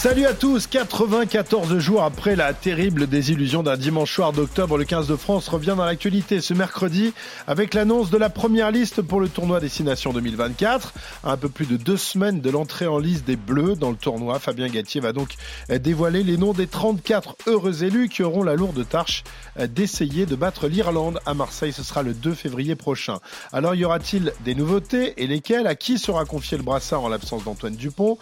Salut à tous, 94 jours après la terrible désillusion d'un dimanche soir d'octobre, le 15 de France revient dans l'actualité ce mercredi avec l'annonce de la première liste pour le tournoi Destination 2024. À un peu plus de deux semaines de l'entrée en liste des Bleus dans le tournoi, Fabien Galtier va donc dévoiler les noms des 34 heureux élus qui auront la lourde tâche d'essayer de battre l'Irlande à Marseille. Ce sera le 2 février prochain. Alors y aura-t-il des nouveautés et lesquelles? À qui sera confié le brassard en l'absence d'Antoine Dupont,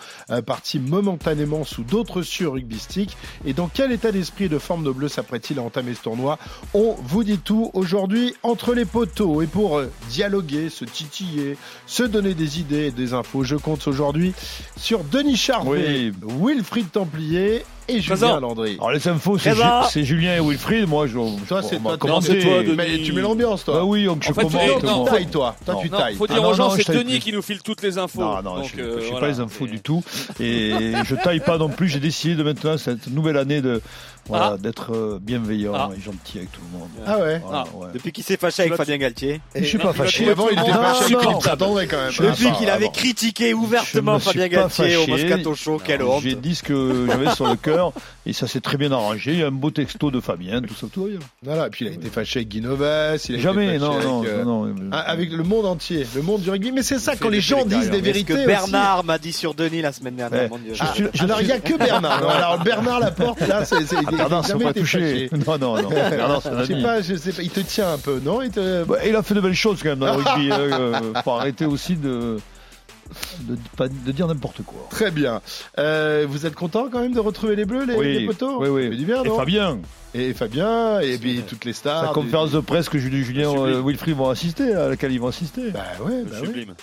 parti momentanément sous d'autres cieux rugbystiques. Et dans quel état d'esprit et de forme nos bleus s'apprête-t-il à entamer ce tournoi? On vous dit tout aujourd'hui entre les poteaux. Et pour euh, dialoguer, se titiller, se donner des idées et des infos, je compte aujourd'hui sur Denis Charvet, Wilfried Templier et Julien. Landry. Alors les infos, c'est, Julien et Wilfried. Moi, je. Toi, c'est toi, commenter. non, c'est toi, Denis. Mais tu mets l'ambiance, toi. Bah oui, donc je commente. tailles, toi. Toi, Non. tu Non, tailles. faut dire non, aux gens, c'est je taille Denis plus. qui nous file toutes les infos. Non, non, Donc, je euh, n'ai voilà, pas les infos du tout. Et je taille pas non plus. J'ai décidé de maintenant, cette nouvelle année, de, voilà, Ah. d'être euh, bienveillant Ah. et gentil avec tout le monde. Ah ouais Voilà, Ah. ouais. Depuis qu'il s'est fâché avec Fabien Galtier. Je suis pas fâché. Avant, il était Non, fâché, non. quand même. Depuis qu'il bah, avait critiqué ouvertement Fabien Galtier au. Moscato Show, quelle honte. J'ai dit ce que j'avais sur le cœur et ça s'est très bien arrangé. Il y a un beau texto de Fabien, tout ça, tout va bien. Voilà, et puis il a été fâché avec a Jamais, non, non, euh, non, non. ah, avec le monde entier, le monde du rugby. Mais c'est ça, quand les gens disent des vérités. Bernard m'a dit sur Denis la semaine dernière, Dieu. Je a suis- que Bernard. Non, alors Bernard Laporte, là, c'est, ça jamais pas touché. Non, non, non. Bernard, c'est un Je sais ami. pas, je sais pas, il te tient un peu, non? Il te... Bah, il a fait de belles choses quand même dans le rugby. hein, euh, faut arrêter aussi de, de, pas- de dire n'importe quoi. Très bien. Euh, vous êtes content quand même de retrouver les Bleus, les, les poteaux? Oui, oui. fait du bien, et non? Fabien, Et Fabien, et puis toutes les stars. la du- conférence de presse que Julien, euh, Wilfried vont assister, à laquelle ils vont assister. Bah ouais, bah ouais. Sublime.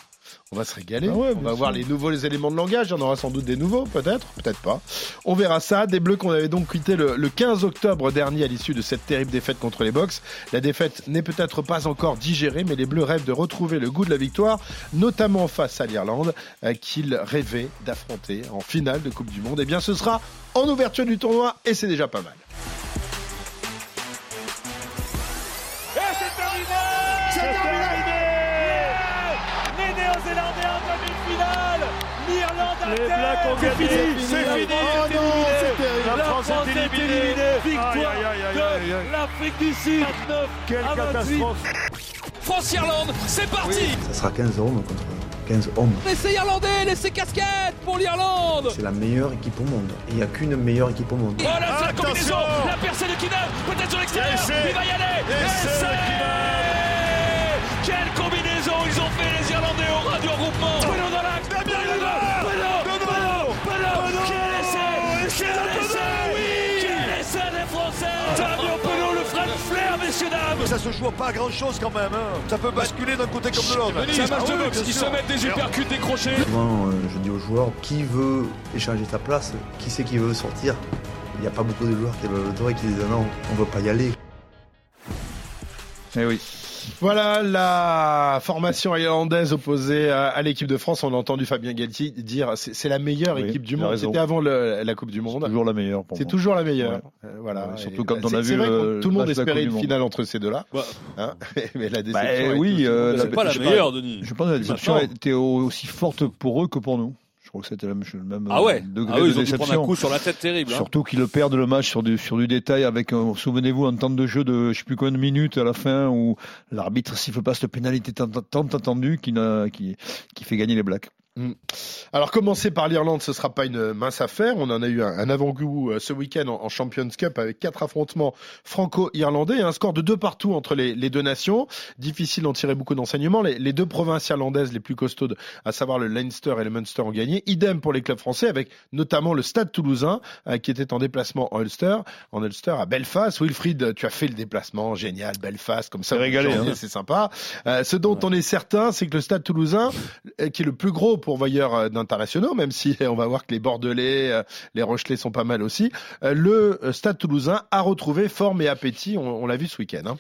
On va se régaler. Ah ouais, on va voir les nouveaux les éléments de langage. Il y en aura sans doute des nouveaux, peut-être, peut-être pas. On verra ça. Des Bleus qu'on avait donc quitté le, le 15 octobre dernier à l'issue de cette terrible défaite contre les Box. La défaite n'est peut-être pas encore digérée, mais les Bleus rêvent de retrouver le goût de la victoire, notamment face à l'Irlande, euh, qu'ils rêvaient d'affronter en finale de Coupe du Monde. Et bien, ce sera en ouverture du tournoi et c'est déjà pas mal. Les Blacks ont C'est gagné. fini C'est fini. Oh non, c'est terrible La La France est est éliminée. Victoire Aïe, aïe, aïe, aïe, aïe. de l'Afrique du Sud 29 Quelle à 28. catastrophe France-Irlande, c'est parti Ça sera 15 hommes contre 15 hommes. L'essai irlandais, l'essai casquette pour l'Irlande C'est la meilleure équipe au monde. Et il n'y a qu'une meilleure équipe au monde. Oh là, c'est la combinaison La percée de Kidal, peut-être sur l'extérieur. Il va y aller Essai de Quelle combinaison Ça se joue pas à grand chose quand même. hein. Ça peut basculer d'un côté comme de l'autre. C'est un match Ah de oui, boxe, ils se mettent des uppercuts décrochés Souvent, euh, je dis aux joueurs, qui veut échanger sa place Qui c'est qui veut sortir Il n'y a pas beaucoup de joueurs qui veulent le droit et qui disent non, on ne veut pas y aller. Eh oui. Voilà la formation irlandaise opposée à, à l'équipe de France. On a entendu Fabien Galtier dire c'est c'est la meilleure Oui, équipe du monde. C'était avant le- la Coupe du Monde. C'est toujours la meilleure C'est toujours la meilleure. Ouais. Euh, voilà. Ouais, surtout quand on c'est- a vu vrai le tout le monde espérait une finale entre ces deux-là. Bah. Hein mais la Bah, déception. oui, euh, C'est pas la je- meilleure, Denis Je pense que la déception Maintenant. a été au- aussi forte pour eux que pour nous. Je crois que c'était le même, Ah ouais degré Ah oui, de ils ont dû prendre un coup sur la tête terrible hein. Surtout qu'ils le perdent le match sur du, sur du détail avec, un- souvenez-vous, un temps de jeu de je sais plus combien de minutes à la fin où l'arbitre siffle pas cette pénalité tant, tant attendue qui, qui, qui fait gagner les Blacks. Alors commencer par l'Irlande, ce sera pas une mince affaire. On en a eu un, un avant-goût euh, ce week-end en, en Champions Cup avec quatre affrontements franco-irlandais et un score de deux partout entre les, les deux nations. Difficile d'en tirer beaucoup d'enseignements. Les, les deux provinces irlandaises les plus costaudes, à savoir le Leinster et le Munster, ont gagné. Idem pour les clubs français avec notamment le Stade Toulousain euh, qui était en déplacement en Ulster, en Ulster à Belfast. Wilfried, tu as fait le déplacement, génial, Belfast, comme ça. C'est régalé, hein. C'est sympa. Euh, ce dont on est certain, c'est que le Stade Toulousain, qui est le plus gros pourvoyeur euh, d'internationaux, même si on va voir que les Bordelais, euh, les Rochelais sont pas mal aussi. Euh, Le Stade Toulousain a retrouvé forme et appétit. On, on l'a vu ce week-end. hein.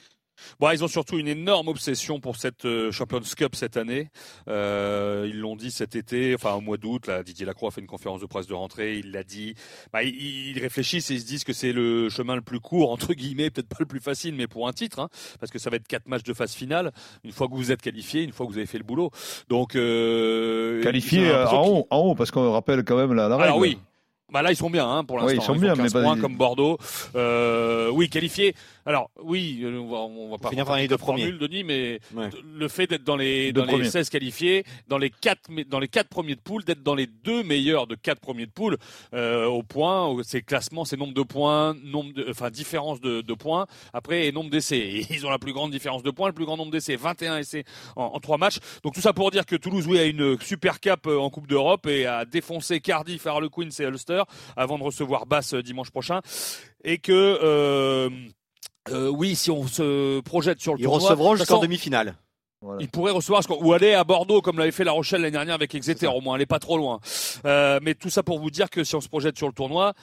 Bon, ils ont surtout une énorme obsession pour cette euh, Champions Cup cette année. Euh, ils l'ont dit cet été, enfin au mois d'août. Là, Didier Lacroix a fait une conférence de presse de rentrée. Il l'a dit. Bah, ils, réfléchissent et ils se disent que c'est le chemin le plus court entre guillemets, peut-être pas le plus facile, mais pour un titre, hein, parce que ça va être quatre matchs de phase finale. Une fois que vous êtes qualifié, une fois que vous avez fait le boulot. Donc euh, Qualifié euh, en haut, en haut, parce qu'on rappelle quand même la, la règle. Alors oui. Bah là ils sont bien hein, pour l'instant. Oui, ils sont font bien, 15 mais pas- points comme Bordeaux. Euh, oui, qualifié. Alors oui, euh, on va, on va pas Finir dans les de deux premiers. formule, Denis, mais Ouais. le fait d'être dans les Deux dans les premiers. 16 qualifiés, dans les quatre dans les quatre premiers de poule, d'être dans les deux meilleurs de quatre premiers de poule euh, au point, c'est classement, c'est nombre de points, nombre de, enfin différence de, de points. Après et nombre d'essais. Ils ont la plus grande différence de points, le plus grand nombre d'essais, 21 essais en, en trois matchs. Donc tout ça pour dire que Toulouse oui a une super cap euh, en Coupe d'Europe et a défoncé Cardiff, Harlequins et Ulster avant de recevoir Basse euh, dimanche prochain et que euh, euh, oui, si on se projette sur le Ils tournoi, recevront de toute jusqu'en demi-finale. Voilà. ils pourraient recevoir ou aller à Bordeaux comme l'avait fait La Rochelle l'année dernière avec Exeter au moins, elle est pas trop loin. Euh, mais tout ça pour vous dire que si on se projette sur le tournoi,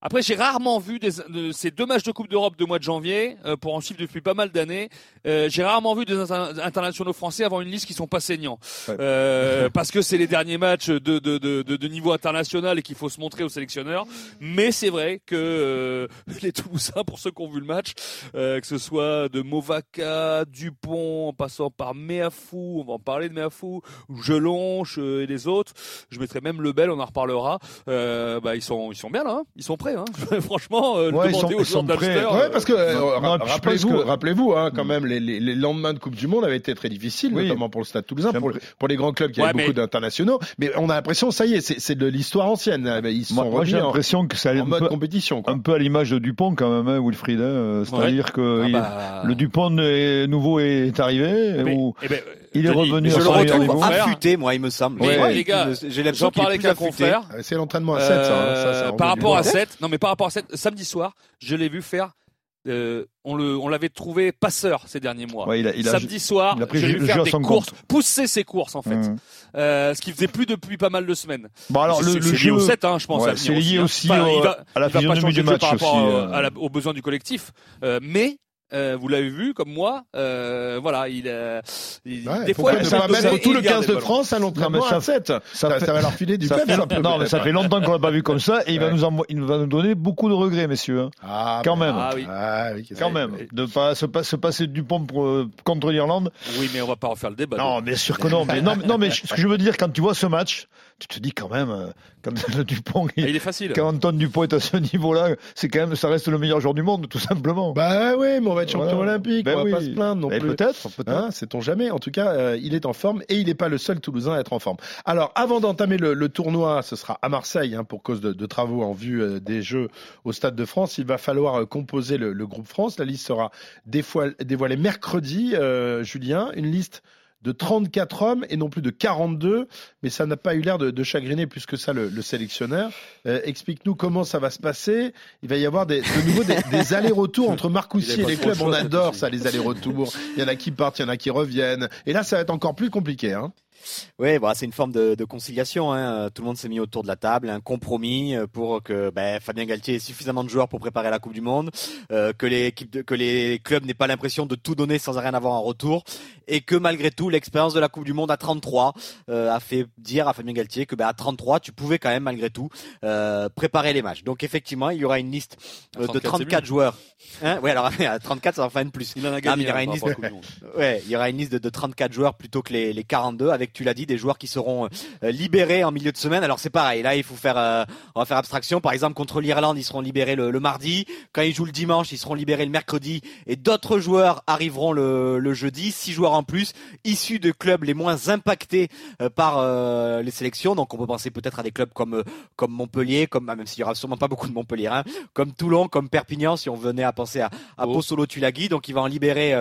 après j'ai rarement vu des, de- ces deux matchs de Coupe d'Europe de mois de janvier euh, pour en suivre depuis pas mal d'années. euh, j'ai rarement vu des inter- internationaux français avoir une liste qui sont pas saignants Ouais. Euh, parce que c'est les derniers matchs de, de, de, de, de niveau international et qu'il faut se montrer aux sélectionneurs. Mais c'est vrai que euh, les Toulousains, pour ceux qui ont vu le match, euh, que ce soit de Movaca, Dupont, en passant par Meafou, on va en parler de Meafou, Gelonche euh, et les autres. Je mettrai même Lebel, on en reparlera. Euh, bah ils sont ils sont bien là, hein. ils sont prêts. Hein. Franchement, euh, Ouais, demander sont- aux sont prêts. d'Ulster, Ouais, euh, parce que euh, je rappelez-vous, rappelez-vous, hein, quand même, les, les, les lendemains de Coupe du Monde avaient été très difficiles, Oui. notamment pour le Stade Toulousain, pour, pour les grands clubs qui Ouais, avaient mais- beaucoup d'internationaux. Mais on a l'impression, ça y est, c'est c'est de l'histoire ancienne. là. Ils se Moi, sont moi, j'ai l'impression que ça allait en un mode peu, compétition. Quoi. un peu à l'image de Dupont quand même, hein, Wilfried. hein, euh, C'est-à-dire que ah il- bah, le Dupont est- nouveau est arrivé, mais- ou eh ben, il est revenu je à le retrouve affûté, moi, il me semble. Mais Ouais, les gars, j'ai l'impression J'en qu'il est parlais plus avec un affûté. confrère. C'est l'entraînement à 7, ça. hein, ça, Euh, par rapport à bien. 7, non mais par rapport à 7, samedi soir, je l'ai vu faire. euh, on le, on l'avait trouvé passeur ces derniers mois. Ouais, il a, il a- Samedi soir, il a pris je jeu faire des courses, compte. pousser ses courses en fait, Hum. euh, ce qu'il faisait plus depuis pas mal de semaines. Bon alors le, le jeu, au 7, hein, je pense. ouais, c'est lié hein. aussi Enfin, au- il va, à la physionomie du match par rapport aussi, à- euh. à la- aux besoins du collectif, Euh, mais. Euh, vous l'avez vu comme moi, euh, voilà, il, euh, il- Ouais, des fois il ça va mettre et tout le il garde 15 de. France à l'entraînement à 7. Ça, ça fait- ça va leur filer du ça pep, non mais ça fait longtemps qu'on l'a pas vu comme ça et il va nous envo- il va nous donner beaucoup de regrets messieurs hein. Ah, quand bah, même Ah oui. Ah, oui, quand même de pas se, pas se passer du pont pour, euh, contre l'Irlande Oui, mais on va pas refaire le débat. non bien sûr que non mais non, mais- non mais ce que je veux dire quand tu vois ce match tu te dis quand même euh, quand le Dupont Ah, il est facile. quand Antoine Dupont est à ce niveau-là c'est quand même ça reste le meilleur joueur du monde tout simplement Bah oui, mais on va être champion Voilà. olympique, Ben on va oui. pas se plaindre non Mais plus. peut-être peut-être Hein, Sait-on jamais. En tout cas, euh, il est en forme et il n'est pas le seul Toulousain à être en forme. Alors, avant d'entamer le, le tournoi, ce sera à Marseille hein, pour cause de, de travaux en vue euh, des Jeux au Stade de France. Il va falloir euh, composer le, le groupe France. La liste sera dévoilée, dévoilée mercredi. euh, Julien, une liste de 34 hommes et non plus de 42, mais ça n'a pas eu l'air de, de chagriner plus que ça le, le sélectionneur. Euh, Explique-nous comment ça va se passer. Il va y avoir des, de nouveau des, des allers-retours entre Marcoussis et les clubs. On adore ça, les allers-retours. Il y en a qui partent, il y en a qui reviennent. Et là, ça va être encore plus compliqué. Hein. Oui, bah, c'est une forme de, de conciliation. Hein. Tout le monde s'est mis autour de la table, un compromis euh, pour que ben, Fabien Galtier ait suffisamment de joueurs pour préparer la Coupe du Monde, euh, que les que les clubs n'aient pas l'impression de tout donner sans rien avoir en retour, et que malgré tout, l'expérience de la Coupe du Monde à 33 euh, a fait dire à Fabien Galtier que ben, à 33, tu pouvais quand même malgré tout euh, préparer les matchs. Donc effectivement, il y aura une liste euh, de 34, c'est 34 joueurs. Hein? Ouais, alors à 34, ça en fait une plus. Il en a Ah, mais gagné. il y aura une liste. Ouais, il y aura une liste de, de 34 joueurs plutôt que les, les 42, avec, tu l'as dit, des joueurs qui seront euh, libérés en milieu de semaine. Alors c'est pareil, là il faut faire, euh, on va faire abstraction. Par exemple, contre l'Irlande, ils seront libérés le, le mardi. Quand ils jouent le dimanche, ils seront libérés le mercredi. Et d'autres joueurs arriveront le, le jeudi. Six joueurs en plus, issus de clubs les moins impactés euh, par euh, les sélections. Donc on peut penser peut-être à des clubs comme comme Montpellier, comme ah, même s'il y aura sûrement pas beaucoup de Montpellier, hein, comme Toulon, comme Perpignan, si on venait à penser à, à Oh. Pozzolo Tulagi. Donc il va en libérer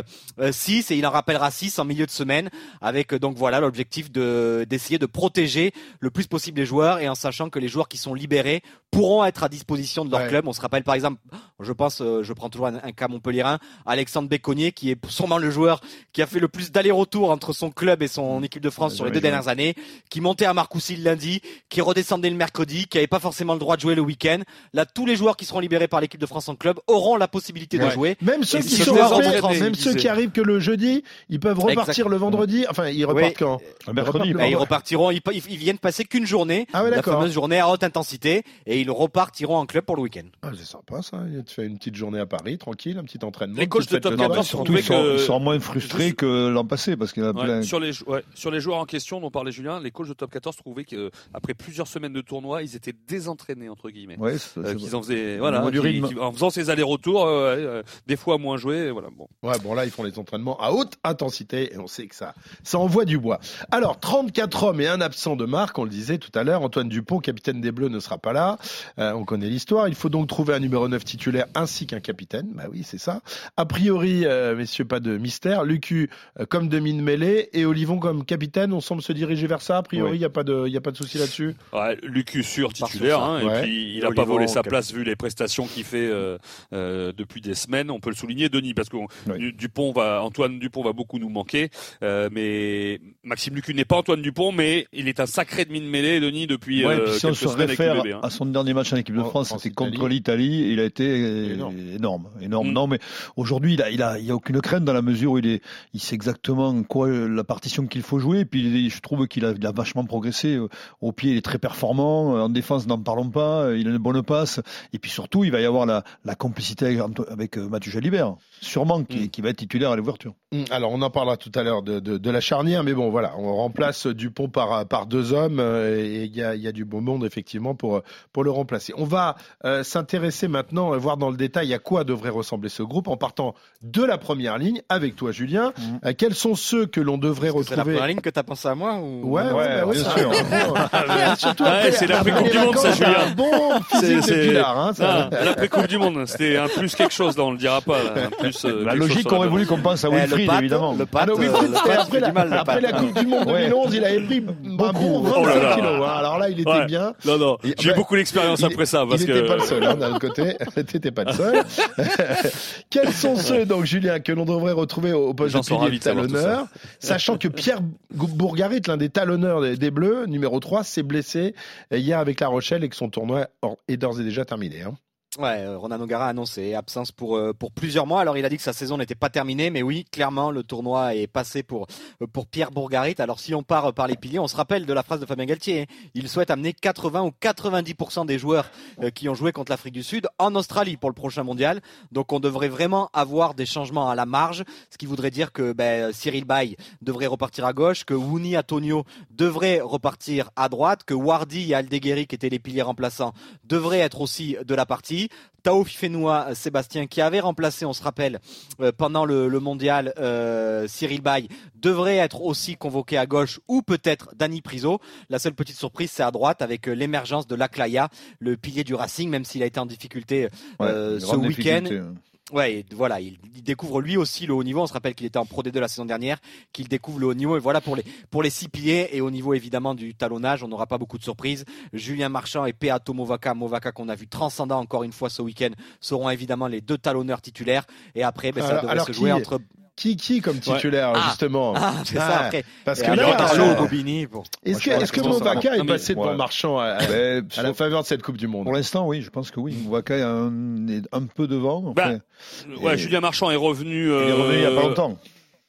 6 et il en rappellera 6 en milieu de semaine avec donc voilà l'objectif l'objectif de d'essayer de protéger le plus possible les joueurs et en sachant que les joueurs qui sont libérés pourront être à disposition de leur Ouais. club. On se rappelle par exemple, je pense, euh, je prends toujours un, un cas montpellierin, Alexandre Béconnier qui est sûrement le joueur qui a fait le plus d'aller-retour entre son club et son équipe de France Ouais, sur les deux joué. dernières années, qui montait à Marcoussis le lundi, qui redescendait le mercredi, qui avait pas forcément le droit de jouer le week-end. Là, tous les joueurs qui seront libérés par l'équipe de France en club auront la possibilité de jouer. Même ceux Et qui sont même ceux qui arrivent que le jeudi, ils peuvent repartir Exact. le vendredi. Enfin, ils repartent Oui. quand? Mercredi, Ils repartiront, ils, ils- ils viennent passer qu'une journée, Ah ouais, la fameuse journée à haute intensité, et ils repartiront en club pour le week-end. Ah, c'est sympa ça. Tu fais une petite journée à Paris, tranquille, un petit entraînement. Les coachs de top le 14 soir. sont- ils que- ils sont moins frustrés que l'an passé parce qu'il y en a Ouais, plein. sur, les, jou- ouais, sur les joueurs en question dont parlait Julien, les coachs de top 14 trouvaient qu'après plusieurs semaines de tournoi, ils étaient désentraînés, entre guillemets. Ouais, Euh, qu'ils en faisaient, voilà, niveau du qui- rythme. qui- en faisant ces allers-retours, euh, euh, des fois moins joués, voilà. Bon. Ouais, bon là, ils font les entraînements à haute intensité et on sait que ça, ça envoie du bois. Alors, 34 hommes et un absent de marque, on le disait tout à l'heure. Antoine Dupont, capitaine des Bleus, ne sera pas là. Euh, on connaît l'histoire. Il faut donc trouver un numéro 9 titulaire ainsi qu'un capitaine. Bah oui, c'est ça. A priori, euh, messieurs, pas de mystère. Lucu euh, comme demi de mêlée et Olivon comme capitaine. On semble se diriger vers ça. A priori, il Oui. n'y a pas de, il y a pas de souci là-dessus. Ouais, Lucu sûr titulaire, sur hein, Ouais. et puis il n'a pas volé sa place vu les prestations qu'il fait euh, euh, depuis des semaines. On peut le souligner, Denis, parce que Oui. Dupont va, Antoine Dupont va beaucoup nous manquer, euh, mais Maxime Lucu n'est pas Antoine Dupont, mais il est un sacré demi de mêlée, Denis, depuis Ouais, euh, puis si on se réfère hein. à son dernier match en équipe de En- France, c'était contre l'Italie. Il a été Énorme. énorme, énorme. Mm. Non, mais aujourd'hui, il a, il a, il a aucune crainte dans la mesure où il est, il sait exactement quoi euh, la partition qu'il faut jouer. Et puis, je trouve qu'il a, il a vachement progressé. euh, Au pied, il est très performant. Euh, En défense, n'en parlons pas. Euh, Il a une bonne passe. Et puis surtout, il va y avoir la, la complicité avec, euh, Mathieu Jalibert, sûrement, qui, Mm. qui va être titulaire à l'ouverture. Hum, Alors, on en parlera tout à l'heure de, de, de la charnière, mais bon, voilà, on remplace Dupont par, par deux hommes euh, et il y a, il y a du beau monde, effectivement, pour, pour le remplacer. On va euh, s'intéresser maintenant, euh, voir dans le détail à quoi devrait ressembler ce groupe en partant de la première ligne avec toi, Julien. Euh, quels sont ceux que l'on devrait Est-ce que C'est la retrouver première ligne que t'as pensé à moi ou... Ouais, ouais, Ouais, bah oui, bien sûr. Ouais, surtout Ouais, après- c'est l'après après Coupe les du Monde, ça, Julien. Un bon C'est- de c'est- Pilar, hein, ça. Ah, L'après Coupe du Monde, c'était un plus quelque chose, là, on le dira pas. là, un plus, euh, La logique aurait voulu qu'on pense à Eh, évidemment. Le Pat, Ah, non, oui, euh, le après, la, mal, après Coupe du Monde Ouais. 2011, il avait pris un bon 25 Oh là là. kilos. hein. Alors là, il était Ouais. bien. Non, non, Et- j'ai beaucoup d'expérience après ça. Parce il n'était que... pas le seul, hein, d'un autre côté. T'étais pas le seul. Quels sont ceux, donc, Julien, que l'on devrait retrouver au poste de pilier talonneur, sachant que Pierre Bourgarit, l'un des talonneurs des, des Bleus, numéro 3, s'est blessé hier avec La Rochelle et que son tournoi est d'ores et déjà terminé. hein. Ouais, euh, Ronan O'Gara a annoncé absence pour euh, pour plusieurs mois. Alors il a dit que sa saison n'était pas terminée, mais oui, clairement le tournoi est passé pour euh, pour Pierre Bourgarit. Alors si on part par les piliers, on se rappelle de la phrase de Fabien Galtier. hein. Il souhaite amener 80 ou 90% des joueurs qui ont joué contre l'Afrique du Sud en Australie pour le prochain mondial. Donc on devrait vraiment avoir des changements à la marge, ce qui voudrait dire que ben, Cyril Bay devrait repartir à gauche, que Wouni Antonio devrait repartir à droite, que Wardy et Aldeguerri qui étaient les piliers remplaçants devraient être aussi de la partie. Tao Fifenoa Sébastien qui avait remplacé, on se rappelle, euh, pendant le, le mondial euh, Cyril Bay devrait être aussi convoqué à gauche ou peut-être Dani Priso. La seule petite surprise c'est à droite avec euh, l'émergence de Laclaya, le pilier du Racing, même s'il a été en difficulté Ouais, euh, ce week-end. Ouais, et voilà, il, il découvre lui aussi le haut niveau. On se rappelle qu'il était en Pro D2 la saison dernière, qu'il découvre le haut niveau. Et voilà pour les pour les six piliers et au niveau évidemment du talonnage, on n'aura pas beaucoup de surprises. Julien Marchand et Peato Movaca, Movaca qu'on a vu transcendant encore une fois ce week-end, seront évidemment les deux talonneurs titulaires. Et après, ben, ça Alors- devrait alors se jouer entre. Qui, qui comme titulaire, Ah. justement Ah, c'est Ah, ça après. Parce que là, euh, Bobigny, bon. est-ce que, est-ce que Movaca va. est passé devant ouais. Marchand à, à la faveur de cette Coupe du Monde Pour l'instant, oui, je pense que oui. Est un, est un peu devant. Bah, Ouais, Julien Marchand est revenu. il est revenu il n'y a pas euh, longtemps.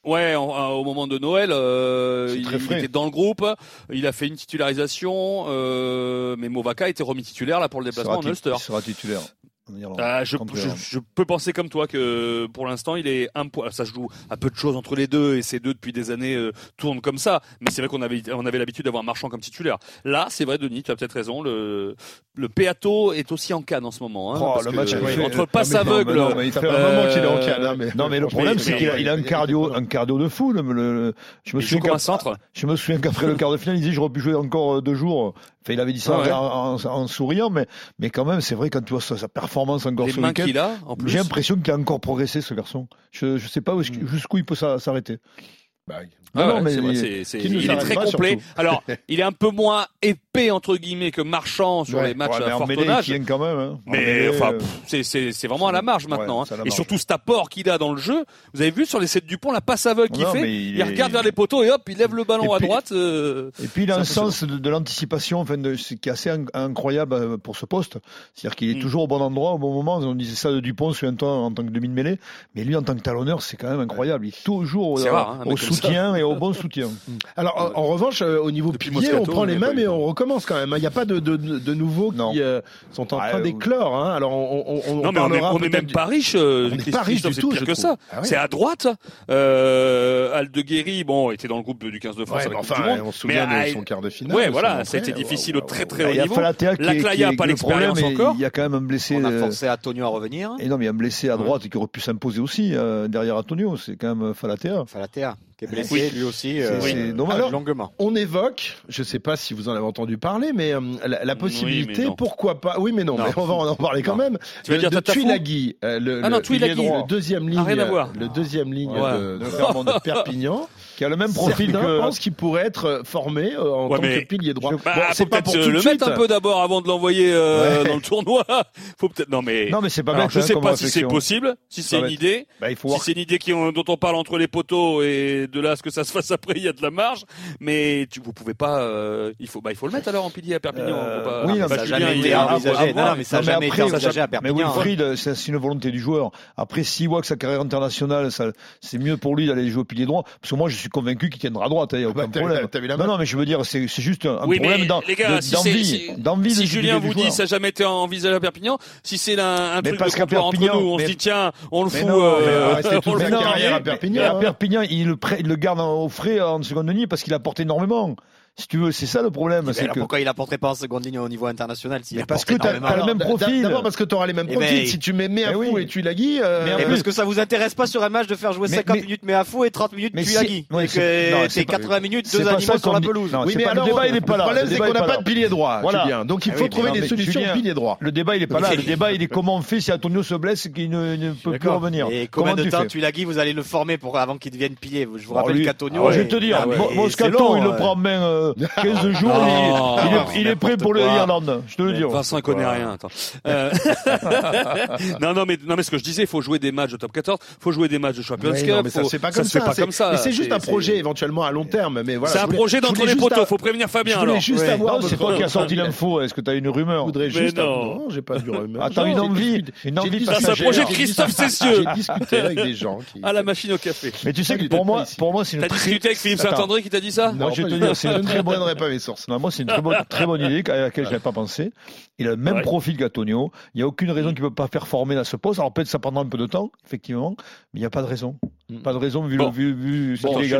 Ouais, en- en- au moment de Noël, euh, il, était dans le groupe. Il a fait une titularisation, euh, mais Movaca a été remis titulaire là pour le déplacement en Ulster. il sera titulaire. Ah, je, peux penser comme toi que pour l'instant il est un point. Ça se joue à peu de choses entre les deux et ces deux depuis des années euh, tournent comme ça. Mais c'est vrai qu'on avait on avait l'habitude d'avoir Marchand comme titulaire. Là, c'est vrai, Denis, tu as peut-être raison. Le le Peato est aussi en canne en ce moment. Hein, Oh, parce le que, match euh, fait. entre passe aveugle. mais non, mais il fait fait un un moment qu'il est en euh, canne. hein, mais Non, mais le problème, c'est qu'il a, il a un cardio, un cardio de fou. Le, le- je me il souviens comme un qu'après- centre. Je me souviens qu'après le quart de finale, il disait j'aurais pu jouer encore euh, deux jours. Enfin, il avait dit ça Ah ouais. en, en- en souriant, mais, mais quand même, c'est vrai quand tu vois sa, sa performance encore Les ce mains week-end. qu'il a en plus. J'ai l'impression qu'il a encore progressé ce garçon. Je ne sais pas où est-ce- Mm. jusqu'où il peut s'a- s'arrêter. Bah, Ah non, ouais, mais c'est vrai, il- c'est- c'est- qui ne il est très complet. surtout. Alors, il est un peu moins épais entre guillemets que Marchand sur Ouais. les matchs Ouais, mais à fort tonnage. quand même. hein. Mais mêlée, enfin, euh, pff, c'est c'est c'est vraiment à la marge maintenant. À la hein. Et marge. surtout cet apport qu'il a dans le jeu. Vous avez vu sur les 7 du pont la passe aveugle qu'il Non, fait. Il, il est- regarde vers les poteaux et hop, il lève le ballon à droite. euh, Et puis il a un sens de, de l'anticipation, enfin, de, ce qui est assez in- incroyable euh, pour ce poste. C'est-à-dire qu'il est Mm. toujours au bon endroit, au bon moment. On disait ça de Dupont, souviens-toi, en tant que demi de mêlée. Mais lui, en tant que talonneur, c'est quand même incroyable. Il est toujours au, Soutien et au bon soutien. Alors, en, en revanche, euh, au niveau Depuis pilier, Moscato, on prend les mêmes et on recommence quand même. Il n'y a pas de, de, de nouveaux Non. qui euh, sont en Ouais, train euh, d'éclore. Hein. Alors, on, on, on Non mais on est, parlera on est peut-être même du- pas riche. euh, On n'est pas riche du tout, pire je que ça. Ah ouais. C'est à droite. Euh, Aldeguerri, bon, était dans le groupe du 15 de France Ouais, enfin, du Monde. on se souvient Mais, de ah, son quart de finale. Ouais, voilà, entrée. ça a été difficile au très très Il haut y a niveau. Falatea qui, La Claya pas l'expérience encore. Il y a quand même un blessé. On a forcé Antonio à revenir. Et non, mais il y a un blessé à droite qui aurait pu s'imposer aussi derrière Antonio. C'est quand même Falatea. Falatea, qui est blessé Oui. lui aussi euh, c'est dommage. Alors, longuement. On évoque, je ne sais pas si vous en avez entendu parler, mais euh, la, la Oui, possibilité, mais non. pourquoi pas Oui, mais non, Non. mais on va en parler quand même. Tu vas de, dire de Tuilagi, euh, le, Ah non, le- Tuilagi. le deuxième ligne, rien à voir. le deuxième ligne Ouais. de, de de Perpignan. Qui a le même profil Certains que. pensent qu'il pourrait être formé euh, en Ouais, tant mais- que pilier droit. Bah, Bon, c'est pas pour euh, tout de le suite. mettre un peu d'abord avant de l'envoyer euh, Ouais. dans le tournoi. Faut peut-être non mais. Non, mais c'est pas Alors, bête. je hein, sais pas si c'est possible, si c'est une idée. Bah, il faut Si c'est une idée qui, dont on parle entre les poteaux et de là à ce que ça se fasse après, il y a de la marge. Mais tu, vous pouvez pas. euh, il faut, bah, il faut le mettre alors en pilier à Perpignan. Euh, pas- oui, bah, non, ça a Julien, jamais il été est- envisagé. Ah, Non, non, mais ça a non, jamais été après, envisagé à Mais Perpignan. Wilfried, c'est c'est une volonté du joueur. Après, s'il voit que sa carrière internationale, ça- c'est mieux pour lui d'aller jouer au pilier droit. Parce que moi, je suis convaincu qu'il tiendra à droite. Il n'y a Bah, aucun problème. t'as vu la Non, non, mais je veux dire, c'est c'est juste un, problème mais d'envie. d'envie Si Julien vous dit ça n'a jamais été envisagé à Perpignan, si c'est un, Mais truc de entre Perpignan, nous, on mais- se dit tiens, on le mais fout. euh, mais on toute le fout à. Perpignan. Mais à hein. Perpignan, il le, prête- il le garde au frais en seconde ligne parce qu'il apporte énormément. Si tu veux, c'est ça le problème. Mais C'est alors que. pourquoi il apporterait pas en seconde ligne au niveau international parce que t'as le même profil. D'abord parce que tu auras les mêmes Eh profils. ben, si tu mets Méafou oui. et Tuilagi, euh, Mais en Et plus- parce que ça vous intéresse pas sur un match de faire jouer Mais- 50 mais- minutes Méafou et 30 minutes Tuilagi. ouais, et c'est- non, que c'est t'es pas- 80 minutes, c'est deux animaux sur la pelouse. Non, oui, c'est mais alors le débat, il est pas le là. problème Le c'est débat, qu'on n'a pas de pilier droit, Voilà. Donc il Ah faut trouver des solutions Julien, pilier droit. Le débat, il est pas là. Le débat, il est comment on fait si Antonio se blesse et qu'il ne, peut plus revenir. Et combien Comment de tu temps Tuilagi vous allez le former pour avant qu'il devienne pilier Je vous rappelle qu'Antonio. Je vais te dire, c'est Moscato, il le prend en main euh, 15 jours, Non. il, il est, il est prêt pour le. Irlande, je te le dis. Vincent il connaît rien. Attends. Euh, non, non, mais non, mais ce que je disais, il faut jouer des matchs de top 14, faut jouer des matchs de Champions Cup. non, mais ça fait pas comme ça. pas c'est- comme ça. mais c'est juste un C'est- projet éventuellement à long terme. Mais voilà. C'est je un projet je d'entre les poteaux. Faut prévenir Je Fabien voulais alors. juste Ouais. avoir Non, c'est toi qui as sorti l'info. Est-ce que tu as une Je rumeur juste. non. Non, j'ai pas du rumeur. Ah, t'as J'ai une envie, une envie c'est un projet j'ai- Christophe Cessieux. J'ai discuté avec des gens qui. À la machine au café. Mais tu sais Pas que pour moi, pour moi, c'est une T'as discuté avec Philippe Attends. Saint-André qui t'a dit ça Non, Moi, je vais te dire, c'est Je une ne très bonne- donnerai pas mes sources. Non, moi, c'est une très bonne, très bonne idée à laquelle je n'avais pas pensé. Il a le même Ouais. profil qu'Antonio. Il n'y a aucune raison qu'il ne peut pas faire former à ce poste. Alors peut-être ça prendra un peu de temps, effectivement, mais il n'y a pas de raison. Mm. Pas de raison vu, Bon. le, vu, vu ce Bon. Eh,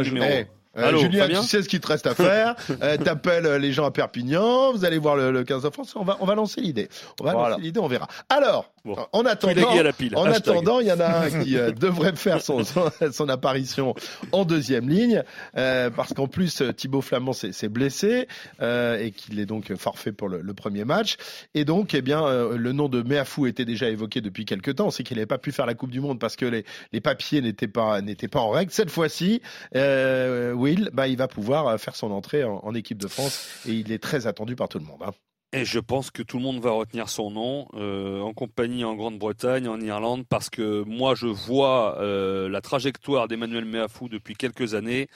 euh, Allô, Julien, Fabien tu sais ce qu'il te reste à faire. Euh, T'appelles euh, les gens à Perpignan. Vous allez voir le, le 15 de France. On va, on va lancer l'idée. On va Voilà. lancer l'idée. On verra. Alors, Bon. en attendant, Tuilagi à la pile. en Hashtag. attendant, il y en a un qui euh, devrait faire son, son, son apparition en deuxième ligne, euh, parce qu'en plus euh, Thibaut Flamand s'est blessé euh, et qu'il est donc forfait pour le, le premier match. Et donc, eh bien, le nom de Meafou était déjà évoqué depuis quelques temps. C'est qu'il n'avait pas pu faire la Coupe du Monde parce que les, les papiers n'étaient pas n'étaient pas en règle. Cette fois-ci, Will, bah, il va pouvoir faire son entrée en, en équipe de France et il est très attendu par tout le monde. hein. Et je pense que tout le monde va retenir son nom euh, en compagnie en Grande-Bretagne, en Irlande, parce que moi je vois euh, la trajectoire d'Emmanuel Meafou depuis quelques années.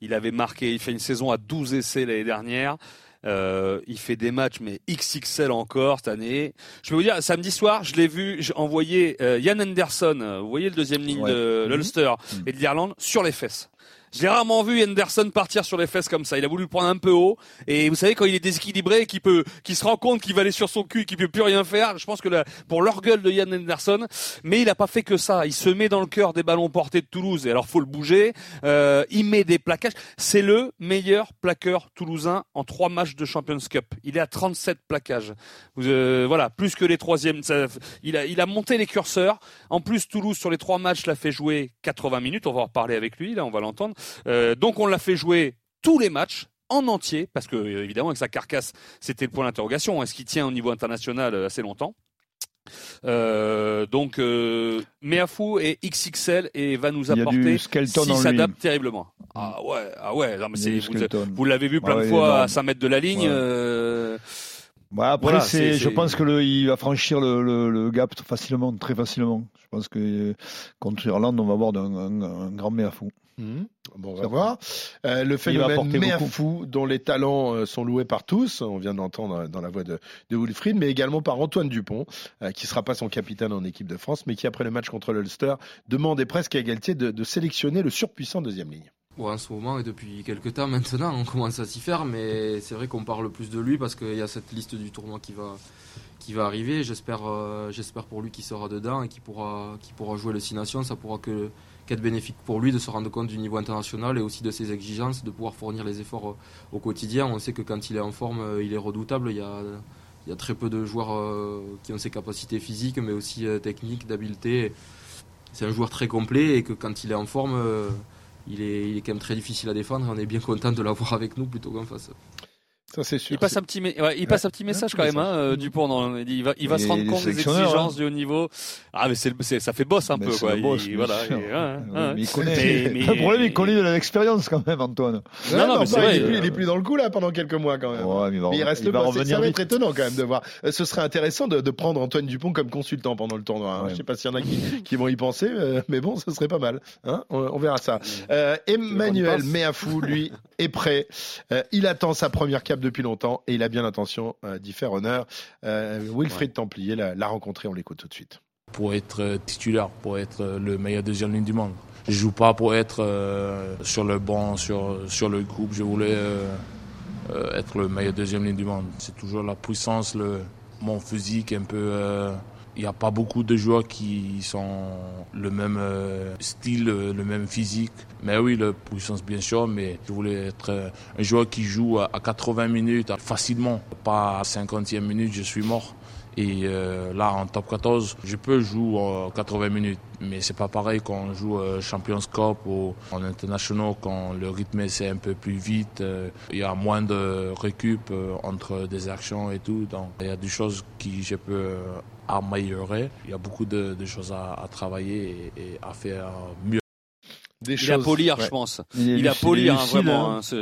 Il avait marqué, il fait une saison à 12 essais l'année dernière. Euh, il fait des matchs mais XXL encore cette année. Je peux vous dire, samedi soir, je l'ai vu, j'ai envoyé euh, Yann Anderson, vous voyez le deuxième ligne Ouais. de l'Ulster Mhm. et de l'Irlande, sur les fesses. Je l'ai rarement vu Henderson partir sur les fesses comme ça. Il a voulu le prendre un peu haut. Et vous savez, quand il est déséquilibré, qu'il peut, qu'il se rend compte qu'il va aller sur son cul, qu'il peut plus rien faire. Je pense que là, pour l'orgueil de Yann Henderson, mais il a pas fait que ça. Il se met dans le cœur des ballons portés de Toulouse. Et alors, faut le bouger. Euh, il met des plaquages. C'est le meilleur plaqueur toulousain en trois matchs de Champions Cup. Il est à 37 plaquages. Euh, voilà, plus que les troisièmes. Il a, il a monté les curseurs. En plus, Toulouse, sur les trois matchs, l'a fait jouer 80 minutes. On va en reparler avec lui, là, on va l'entendre. Euh, donc, on l'a fait jouer tous les matchs en entier, parce que, euh, évidemment, avec sa carcasse, c'était le point d'interrogation. Est-ce qu'il tient au niveau international euh, assez longtemps Euh, donc, euh, Meafou est XXL et va nous apporter s'il s'adapte terriblement. Ah ouais, ah ouais, non, mais c'est vous, l'avez vu plein Ouais, de fois à 5 mètres de la ligne. Ouais. euh, Ouais, après, Voilà, c'est, je pense que le, il va franchir le, le, le gap facilement, très facilement. Je pense que contre l'Irlande, on va avoir un, un, un grand méafou. Mhm. Bon, on va Ça voir. Euh, le phénomène Meafou, dont les talents euh, sont loués par tous, on vient d'entendre dans la voix de, de Wilfried, mais également par Antoine Dupont, euh, qui sera pas son capitaine en équipe de France, mais qui, après le match contre l'Ulster, demandait presque à Galtier de, de sélectionner le surpuissant deuxième ligne. Ouais, en ce moment et depuis quelques temps maintenant, on commence à s'y faire, mais c'est vrai qu'on parle plus de lui parce qu'il y a cette liste du tournoi qui va, qui va arriver. J'espère, euh, j'espère pour lui qu'il sera dedans et qu'il pourra, qu'il pourra jouer les Six Nations. Ça pourra que qu'être bénéfique pour lui de se rendre compte du niveau international et aussi de ses exigences, de pouvoir fournir les efforts euh, au quotidien. On sait que quand il est en forme, euh, il est redoutable. Il y a, il y a très peu de joueurs euh, qui ont ses capacités physiques, mais aussi techniques, d'habileté. C'est un joueur très complet et que quand il est en forme, il est, il est quand même très difficile à défendre. On est bien content de l'avoir avec nous plutôt qu'en face. Ça, c'est sûr. Il passe un petit, mé- ouais, il passe un petit message quand même, hein, euh, Dupont. Il va, il va Et se rendre compte des sélectionneurs, exigences hein. du haut niveau. Ah, mais c'est, c'est- ça fait boss un Mais peu, quoi. le boss, Il- bien voilà. sûr. et- ouais, Ouais, ouais. mais il connaît. Mais- mais- Le problème, il connaît de l'expérience quand même, Antoine. Non, non, mais c'est pas, vrai, il, est plus, euh, il est plus dans le coup là pendant quelques mois quand même. Ouais, mais il va, Mais il reste il va pas. C'est- revenir Ça va être étonnant quand même de voir. Euh, Ce serait intéressant de, de prendre Antoine Dupont comme consultant pendant le tournoi. hein. Je sais pas s'il y en a qui, qui vont y penser, mais bon, ce serait pas mal. Hein on, on verra ça. Euh, Emmanuel. Meafou, lui, est prêt. Il attend sa première cape depuis longtemps et il a bien l'intention euh, d'y faire honneur. Euh, Wilfried Templier l'a l'a rencontré, on l'écoute tout de suite. pour être euh, titulaire, pour être le meilleur deuxième ligne du monde. Je joue pas pour être euh, sur le banc, sur, sur le groupe. Je voulais euh, euh, être le meilleur deuxième ligne du monde. C'est toujours la puissance, le, mon physique un peu. Il n'y a pas beaucoup de joueurs qui sont le même euh, style, euh, le même physique. Mais oui, la puissance bien sûr, mais je voulais être euh, un joueur qui joue à à 80 minutes facilement. Pas à 50e minute, je suis mort. Et là, en top 14, je peux jouer euh, 80 minutes, mais c'est pas pareil quand on joue euh, Champions Cup ou en international, quand le rythme c'est un peu plus vite, euh, il y a moins de récup euh, entre des actions et tout. Donc, il y a des choses qui je peux améliorer. Il y a beaucoup de, de choses à, à travailler et, et à faire mieux. Des Il a polir, ouais. je pense. Il a polir, hein, vraiment. hein. hein,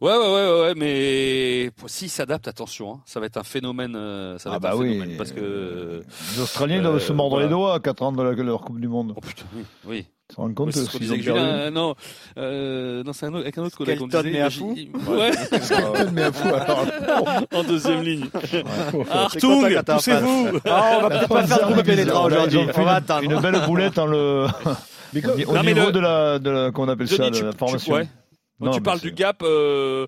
ouais, ouais, ouais, ouais, ouais, mais s'il s'adapte, attention, hein, ça va être un phénomène. euh, ça va Ah être bah un oui. phénomène parce que. Les Australiens Euh, doivent se mordre voilà. les doigts à 4 ans de la- de leur Coupe du Monde. Oh putain, oui. oui. Tu te rends Ouais, compte c'est ce qu'on s'ils disait ont avec perdu Julien, euh, non, euh, non, c'est un autre, avec un autre collègue Skelton il- Ouais, alors. en deuxième ligne. content Artung, poussez-vous Ah, on va peut-être pas faire de groupe pénétrant aujourd'hui. On va une, attendre. une belle boulette en le, Mais au, niveau de la, de appelle ça, la formation. tu parles du gap. euh,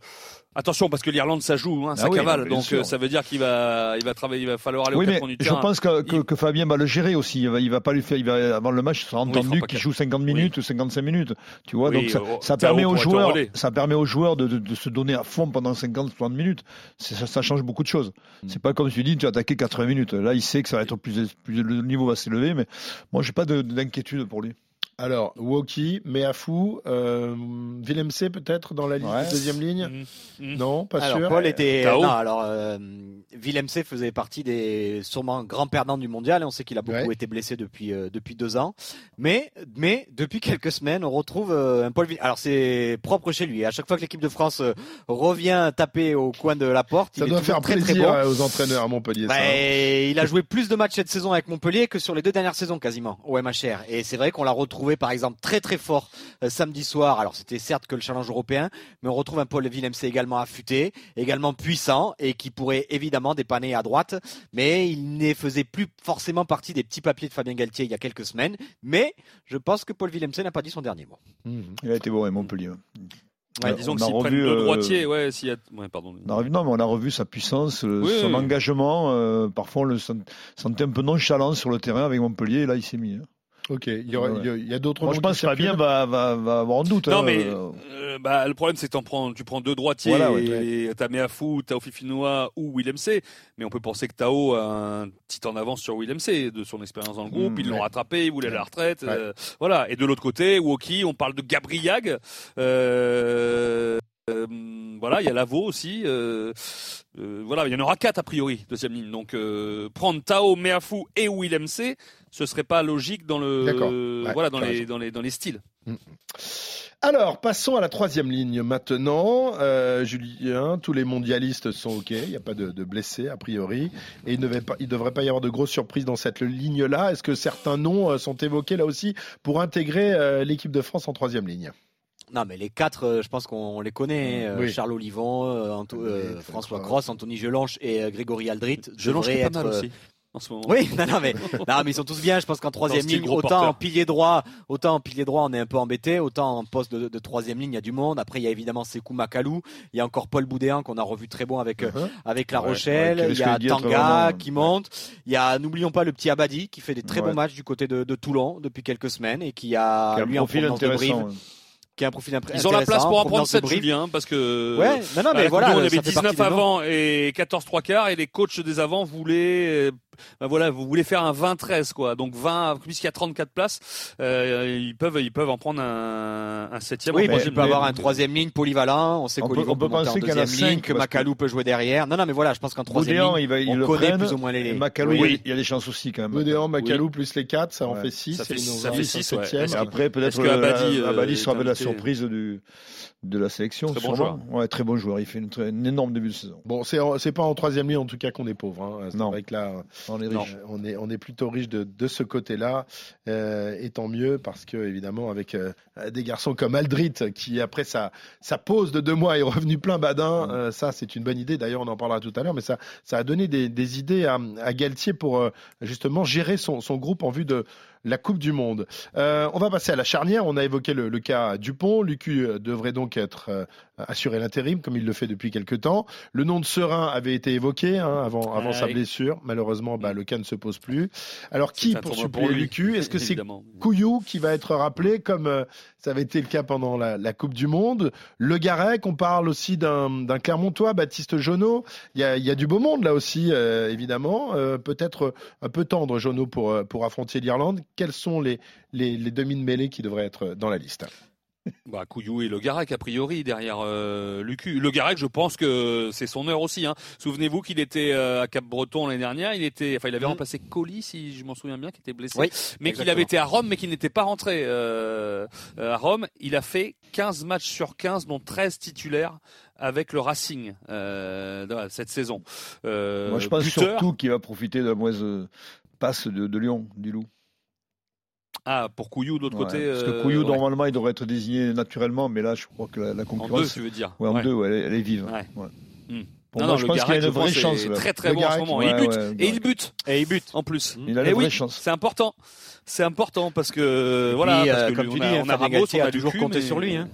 Attention parce que l'Irlande ça joue, hein, ça Ah oui, cavale, donc sûr. euh, ça veut dire qu'il va, il va travailler, il va falloir aller Oui, au mais du je terrain. pense que, que, Il- que Fabien va le gérer aussi. Il va, il va pas lui faire, il va, avant le match, il sera entendu qu'il joue 50 minutes ou 55 minutes. Tu vois, donc ça, euh, ça permet aux joueurs, ça permet aux joueurs de, de, de se donner à fond pendant 50, 60 minutes. Ça, ça change beaucoup de choses. Mm. C'est pas comme tu dis, tu as attaqué 80 minutes. Là, il sait que ça va être plus, plus le niveau va s'élever, mais moi, j'ai pas de- d'inquiétude pour lui. Alors, Woki, Meafou, euh, Willem C peut-être dans la liste Ouais. de deuxième ligne Mm. Mm. Non, pas alors, sûr. Paul était. K.O. Non, alors, euh, Willem C faisait partie des sûrement grands perdants du mondial. Et on sait qu'il a beaucoup Ouais. été blessé depuis, euh, depuis deux ans. Mais, mais, depuis quelques semaines, on retrouve euh, un Paul Willem. Alors, c'est propre chez lui. À chaque fois que l'équipe de France euh, revient taper au coin de la porte, Ça il doit est faire très, très plaisir bon. euh, aux entraîneurs à Montpellier. Bah, ça, hein. il a joué plus de matchs cette saison avec Montpellier que sur les deux dernières saisons quasiment au MHR. Et c'est vrai qu'on l'a retrouvé par exemple très très fort euh, samedi soir. Alors c'était certes que le challenge européen, mais on retrouve un Paul Villemc également affûté, également puissant et qui pourrait évidemment dépanner à droite. Mais il ne faisait plus forcément partie des petits papiers de Fabien Galtier il y a quelques semaines. Mais je pense que Paul Villemc n'a pas dit son dernier mot. Mhm. Il a été bon à Montpellier. Ouais, On disons que s'ils prennent deux euh, droitiers, ouais, s'il y a, ouais, pardon. On a revu, non, mais on a revu sa puissance, euh, Oui, son oui. engagement. euh, parfois, on le sent- sentait un peu nonchalant sur le terrain avec Montpellier. Et là, il s'est mis. hein. Ok, il y, aura- Ouais, il y a- d'autres Moi, je pense que Fabien va, va, va avoir un doute. Non hein, mais euh, euh, bah, le problème c'est que t'en prends, tu prends deux droitiers Voilà, ouais. et t'as Meafou, Tao Fifinois ou Willem C. Mais on peut penser que Tao a un petit en avance sur Willem C de son expérience dans le groupe. Mm, Ils l'ont ouais. rattrapé, il voulait la retraite. Ouais. euh, voilà. Et de l'autre côté, Woki, on parle de Gabriag. Euh, Euh, voilà, il y a Lavaux aussi. Euh, euh, voilà, il y en aura quatre a priori deuxième ligne. Donc euh, prendre Tao, Meafou et Willem C, ce serait pas logique dans le Ouais, voilà dans les, dans les dans les styles. Alors, passons à la troisième ligne maintenant. Euh, Julien, tous les mondialistes sont OK. Il n'y a pas de, de blessés, a priori. Et il ne devrait pas, il devrait pas y avoir de grosses surprises dans cette ligne-là. Est-ce que certains noms euh, sont évoqués là aussi pour intégrer euh, l'équipe de France en troisième ligne? Non, mais les quatre, je pense qu'on les connaît. Oui. Charles Olivon, Anto- François Cross, Anthony Gelonche et Grégory Aldrit. Est devraient pas mal être, euh, aussi en ce moment. Oui, non, non, mais, non, mais ils sont tous bien. Je pense qu'en troisième ligne, autant porteur. en pilier droit, autant en pilier droit, on est un peu embêté. Autant en poste de, de troisième ligne, il y a du monde. Après, il y a évidemment Sekou Makalou. Il y a encore Paul Boudéan qu'on a revu très bon avec euh, Uh-huh. avec La Rochelle. ouais, il y a Tanga vraiment, qui monte. Il y a, n'oublions pas le petit Abadi qui fait des très Ouais. bons matchs du côté de, de Toulon depuis quelques semaines et qui a, Qui a un lui en profil de Brive, intéressant. qui a un profil impré- Ils ont la place pour en prendre provenance de 7 Brive. Julien parce que Ouais, non, non, mais voilà, ça avait fait partie 19 des noms. avant et 14 trois quarts et les coachs des avant voulaient euh, ben voilà, vous voulez faire un 20-13 quoi. Donc 20 puisqu'il y a 34 places, euh, ils peuvent ils peuvent en prendre un un septième Oui, peux ligne. avoir un troisième ligne polyvalent. On sait On peut- on peut peut penser en qu'il y en a deuxième ligne, que Macalou peut jouer derrière. Non, non, mais voilà, je pense qu'en troisième Boudéan, ligne, il va, il on le connaît prenne. plus ou moins les. Macalou, Oui. il y a- des chances aussi quand même. Bodéan, Macalou plus les 4, ça en Ouais. fait 6. Ça fait- ça fait six, ouais. septième. Est-ce Et après, peut-être Abadi, euh, euh, sera la invité surprise du, de la sélection. Très bon sûrement. Ouais, très bon joueur. Il fait une, très- un énorme début de saison. Bon, c'est c'est pas en troisième ligne en tout cas qu'on est pauvre. Hein. C'est Non. vrai que là, On est Non, riche. on est on est plutôt riche de, de ce côté-là, euh, et tant mieux parce que évidemment avec euh, des garçons comme Aldrit qui après sa sa pause de deux mois est revenu plein badin, Mm. euh, ça c'est une bonne idée. D'ailleurs on en parlera tout à l'heure, mais ça ça a donné des, des idées à, à Galtier pour euh, justement gérer son son groupe en vue de la Coupe du Monde. Euh, on va passer à la charnière. On a évoqué le, le cas Dupont. Lucu devrait donc être euh, assuré l'intérim, comme il le fait depuis quelques temps. Le nom de Serein avait été évoqué hein, avant, avant sa oui. blessure. Malheureusement, bah, le cas ne se pose plus. Alors, qui pour suppléer Lucu? Est-ce que c'est. Couillou qui va être rappelé, comme euh, ça avait été le cas pendant la, la Coupe du Monde? Le Garec, on parle aussi d'un Clermontois, Baptiste Jonot. Il y a, y a du beau monde là aussi, euh, évidemment. Euh, Peut-être un peu tendre, Jonot, pour, euh, pour affronter l'Irlande. Quels sont les, les, les demi de mêlée qui devraient être dans la liste? Bah, Couillou et Le Garec, a priori, derrière euh, Lucu. Le Garec, je pense que c'est son heure aussi. Hein. Souvenez-vous qu'il était euh, à Cap-Breton l'année dernière. Il était, enfin, il avait Mhm. remplacé Colli, si je m'en souviens bien, qui était blessé. Oui, mais qu'il avait été à Rome, mais qu'il n'était pas rentré euh, euh, à Rome. Il a fait 15 matchs sur 15, dont 13 titulaires avec le Racing euh, cette saison. Euh, Moi, je pense buteur. surtout qu'il va profiter de la mauvaise passe de, de Lyon, du Loup. Ah, pour Couillou de l'autre Ouais, côté. parce que euh, Couillou, ouais. normalement, il devrait être désigné naturellement, mais là, je crois que la, la En concurrence. deux, tu veux dire. Ouais, en Ouais. deux, ouais, elle, est- elle est vive. Ouais. Ouais. Hmm. Pour Non, moi, non, je le pense qu'il a une vraie chance. est. Très très Le bon en ce moment. ouais, et il bute. ouais, et il bute. Et il bute. En plus. Il a Eh une oui, vraie chance. C'est important. C'est important parce que voilà, puis, parce euh, que comme lui, tu on dis, a, on a Fabien Ramos, on a toujours compté mais- sur lui. Hein.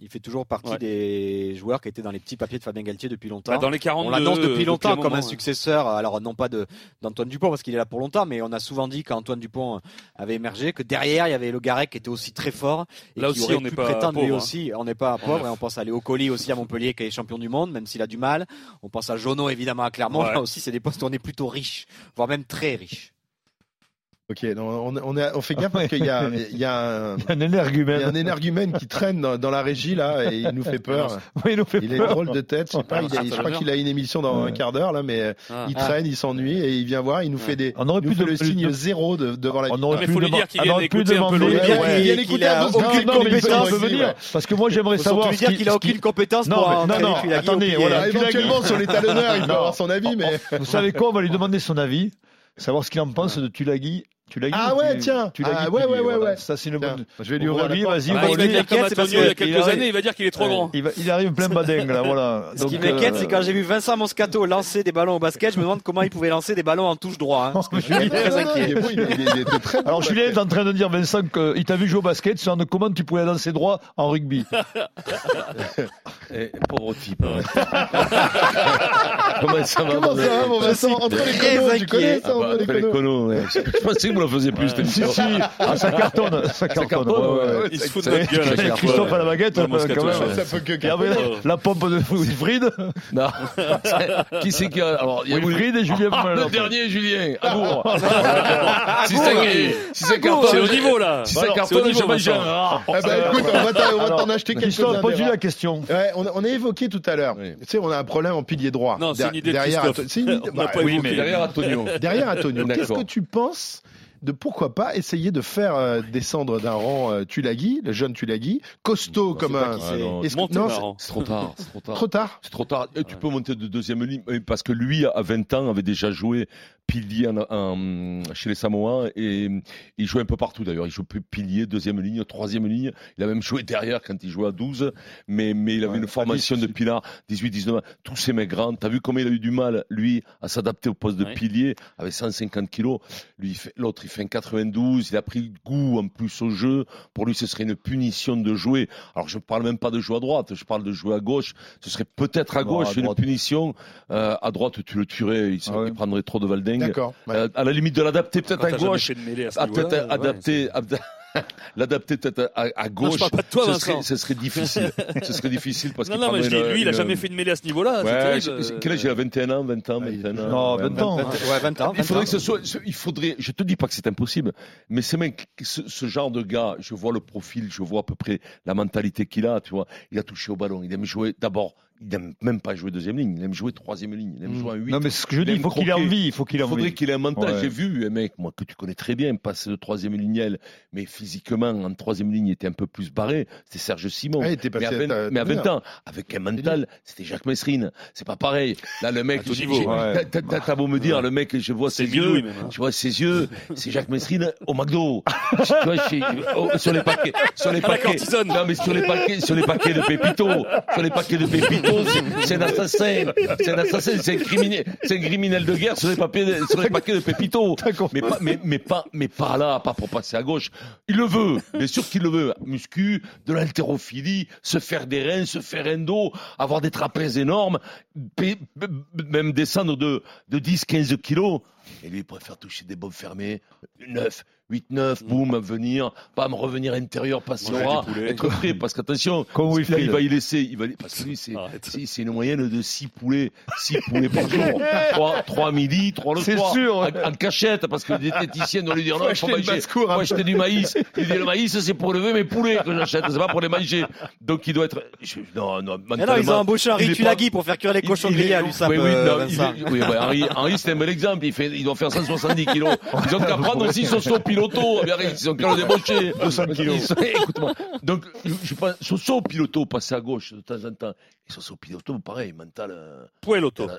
Il fait toujours partie Ouais. des joueurs qui étaient dans les petits papiers de Fabien Galtier depuis longtemps. Bah, dans les 42. on l'annonce depuis longtemps comme un successeur, alors non pas de d'Antoine Dupont parce qu'il est là pour longtemps, mais on a souvent dit quand Antoine Dupont avait émergé que derrière il y avait le Garec qui était aussi très fort et Là qui aussi, aurait on n'est pu pas prétendre lui hein. aussi. On n'est pas pauvre et on pense à Léo Colli aussi à Montpellier qui est champion du monde, même s'il a du mal. On pense à Jono évidemment à Clermont. Ouais. Là aussi c'est des postes où on est plutôt riche, voire même très riche. Ok, non, on, on, est- on fait gaffe parce qu'il y a, il y a un, Un il y a un énergumène. qui traîne dans, dans la régie là et il nous fait peur. Oui, il nous fait Il a peur. drôle de tête. Je, sais pas, il a- Ah, je ça crois qu'il a une émission dans Ouais. un quart d'heure là, mais Ah. il Ah. traîne, il s'ennuie et il vient voir. Il nous fait des. On aurait pu de- le signe de- zéro de- devant la. On aurait mais pu lui dire qu'il on vienne aurait pu écouter un peu il vient a aucune compétence, je parce que moi j'aimerais savoir dire qui- qu'il a aucune compétence Non, pour non, non, attendez, voilà. Ah, éventuellement sur les talonneurs, il peut avoir son avis, mais. Vous savez quoi On va lui demander son avis, savoir ce qu'il en pense de Tulagi. Ah ouais, tu- tiens. Tulagi Ah ou ouais, Tuli, ouais, ouais, voilà. ouais. Ça c'est une Tiens, bonne. je vais lui Ouvrir lui, vas-y. Bah, bon, il va lui, dire comme c'est parce Antonio il y a que quelques années, il va dire qu'il est trop grand. il, va- il arrive plein badingue là, voilà. Ce qui Donc, m'inquiète, euh, c'est quand j'ai vu Vincent Moscato lancer des ballons au basket, je me demande comment il pouvait lancer des ballons en touche droit. hein, Alors Julien est en train de dire Vincent qu'il t'a vu jouer au basket, c'est comment tu pouvais lancer droit en rugby. Eh, pauvre type. hein. Comment ça va Comment mon- ça va, mon Vincent? Entre les conos, tu connais ça, Ah bah, entre les ouais. Je pensais me le faisait plus, cette Si, si, ah, ça cartonne, ça cartonne. Il se fout de notre gueule. Christophe à la baguette, quand même. Ça peut que la pompe de Wilfried, Non. qui c'est qui a. Alors, il y a Wilfried et Julien Ah, Pomerleau. le dernier, Julien, Amour. si c'est si c'est cartonne, C'est au niveau là. Si c'est cartonne, c'est au je bah écoute, on va t'en- on acheter quelques Christophe, pose-lui la question. On, a- on évoqué tout à l'heure. Tu sais, on a un problème en pilier droit. Non, c'est une idée de derrière On Antonio. derrière Antonio, qu'est-ce que tu penses de pourquoi pas essayer de faire euh, descendre d'un rang euh, Tulagi, le jeune Tulagi, costaud comme un. Ah, non, Est-ce que- Monte non, marrant. C'est trop tard, c'est trop c'est tard. trop tard. C'est trop tard. Et tu peux monter de deuxième ligne euh, parce que lui, à 20 ans, avait déjà joué pilier en- en- chez les Samoans et il jouait un peu partout d'ailleurs. Il jouait pilier, deuxième ligne, troisième ligne. Il a même joué derrière quand il jouait à 12, mais, mais il avait Ouais, une formation à 10 de pilar 18, 19 ans. Tous ces mecs grands. T'as vu comment il a eu du mal, lui, à s'adapter au poste de Ouais. pilier avec 150 kilos. Lui, il fait- l'autre, il fait un 92. Il a pris goût en plus au jeu. Pour lui, ce serait une punition de jouer. Alors, je parle même pas de jouer à droite. Je parle de jouer à gauche. Ce serait peut-être à gauche à une punition. Euh, à droite, tu le tuerais. Il, Ah ouais. il prendrait trop de valdingue. D'accord. ouais. Euh, à la limite de l'adapter peut-être à gauche. à ce Ah, peut-être ouais. adapter, l'adapter peut-être à, à Non, gauche. je parle pas de toi, ce, serait, ce serait difficile. ce serait difficile parce Non, qu'il non, mais je dis, lui, il a jamais fait de mêlée à ce niveau-là. Ouais, quel âge il a 21 ans, 20 ans, Ouais, 21 ans. Non, Ouais, 20 ans. hein. Ouais, 20 ans. il 20 faudrait que ce soit, il faudrait, je te dis pas que c'est impossible, mais ces mecs, ce, ce genre de gars, je vois le profil, je vois à peu près la mentalité qu'il a, tu vois. Il a touché au ballon, il aime jouer, d'abord, il aime même pas jouer deuxième ligne, il aime jouer troisième ligne, il aime Mm. jouer en 8. Non, mais ce que je dis, Il il faut qu'il ait envie, il faut qu'il ait Il faudrait envie. qu'il ait un mental. Ouais. J'ai vu un mec, moi, que tu connais très bien, passer de troisième ligne, mais physiquement, en troisième ligne, il était un peu plus barré. C'était Serge Simon. Ouais, mais, à 20, à ta- mais à 20 ta- ans, avec un mental, c'était Jacques Mesrine. C'est pas pareil. Là, le mec, À t'as- beau me dire, le mec, je vois ses yeux, même, hein. je vois ses yeux, c'est Jacques Mesrine au McDo. tu oh, sur les paquets, sur les À paquets. Non, mais sur les paquets, sur les paquets de Pépito, sur les paquets de Pépito, c'est- c'est un assassin. C'est un assassin, c'est un criminel, c'est un criminel de guerre sur les papiers, de- sur les paquets de Pépito. Mais pas, mais, mais pas, mais pas là, pas pour passer à gauche. Il le veut, bien sûr qu'il le veut. Muscu, de l'haltérophilie, se faire des reins, se faire un dos, avoir des trapèzes énormes, même descendre de, de 10, 15 kilos. Et lui, il préfère toucher des bombes fermées, 9, 8, 9, boum, venir, pas me revenir intérieur, passer au ras, du poulet. être prêt, parce qu'attention, là, il va y laisser, il va, y- parce que lui, c'est, c'est une moyenne de 6 poulets, 6 poulets par jour. 3, 3 midi, 3 le C'est soir. sûr. En, en cachette, parce que les diététiciens doivent lui dire non, il faut manger, faut peu. acheter du maïs. Il dit le maïs, c'est pour lever mes poulets que j'achète, c'est pas pour les manger. Donc il doit être, je- non, non, Mais non, ils ont embauché Henri Tulagi pour faire cuire les cochons grillés à l'USAP. Oui, oui, euh, non, il oui, ouais, Henri, Henri, c'est un bel exemple. Il fait, il doit faire 170 kilos. Ils ont qu'à prendre aussi Soso Piloto. Mais arrête, Ils ont qu'à le débaucher. 200 kilos. Ils sont- Écoute-moi. Donc, je, je pense, Soso Piloto passer à gauche de temps en temps. Et Soso Piloto, pareil, mental. euh, Pueloto. euh,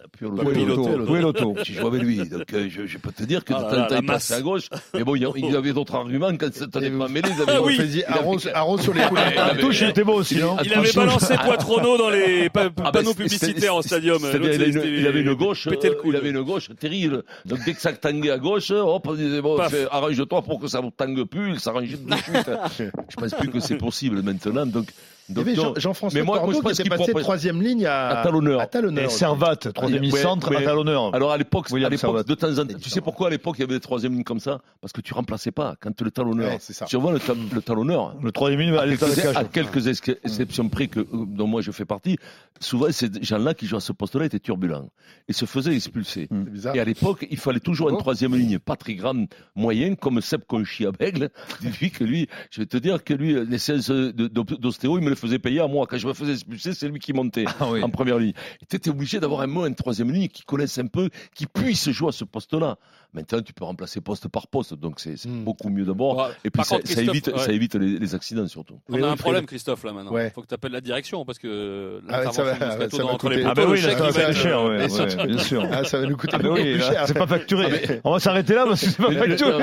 est l'auto J'ai joué avec lui, donc euh, je, je peux te dire que Ah de temps en temps la il passait à gauche. Mais bon, il y avait d'autres arguments quand t'en est pas mêlé. ils avaient- Ah arrose, arrose sur les coups. Ouais, il avait- touche, il était beau aussi, non Il avait balancé Poitrono dans les pa- Ah, panneaux publicitaires au stadium. il, avait une gauche, il avait une gauche terrible. Donc dès que ça tanguait à gauche, hop, on disait bon, arrange-toi pour que ça ne tangue plus, il s'arrangeait tout de suite. Je pense plus que c'est possible maintenant. Donc, donc Jean-François Mais moi- moi, je Cordeau pense qui était qu'il passé troisième ligne à, à talonneur. à talonneur. Et Servat, troisième ligne Ouais, centre, mais- à talonneur. Alors à l'époque, de temps en temps, tu sais pourquoi à l'époque il y avait des troisième lignes comme ça? Parce que tu remplaçais pas. Quand le talonneur, vois le, ta- le talonneur, Le troisième ligne, à quelques, à exceptions près que, euh, dont moi je fais partie, souvent ces gens-là qui jouent à ce poste-là étaient turbulents et se faisaient expulser. Et à l'époque, il fallait toujours une Bon. troisième ligne, pas très grande, moyenne, comme Seb Conchy à Bègle. Dis-lui que lui, je vais te dire que lui, les séances d'ostéo, il me le faisait payer à moi. Quand je me faisais expulser, c'est lui qui montait Ah oui. en première ligne. Tu étais obligé d'avoir un mot, une troisième ligne qui connaisse un peu, qui puisse jouer à ce poste-là. Maintenant, tu peux remplacer poste par poste, donc c'est Hmm. beaucoup mieux d'abord. Et puis ça, contre, ça Christophe, évite, ouais. ça évite les, les accidents surtout. On a un problème, Christophe, là maintenant. Ouais. faut que tu appelles la direction parce que Ah ouais, ça va- l'intervention entre les coûter. Ah poteaux, bah oui, le ça il va être- cher, ouais, bien sûr. Ah, ça va nous coûter Ah bah oui, cher. c'est pas facturé. On va s'arrêter là parce que c'est pas facturé.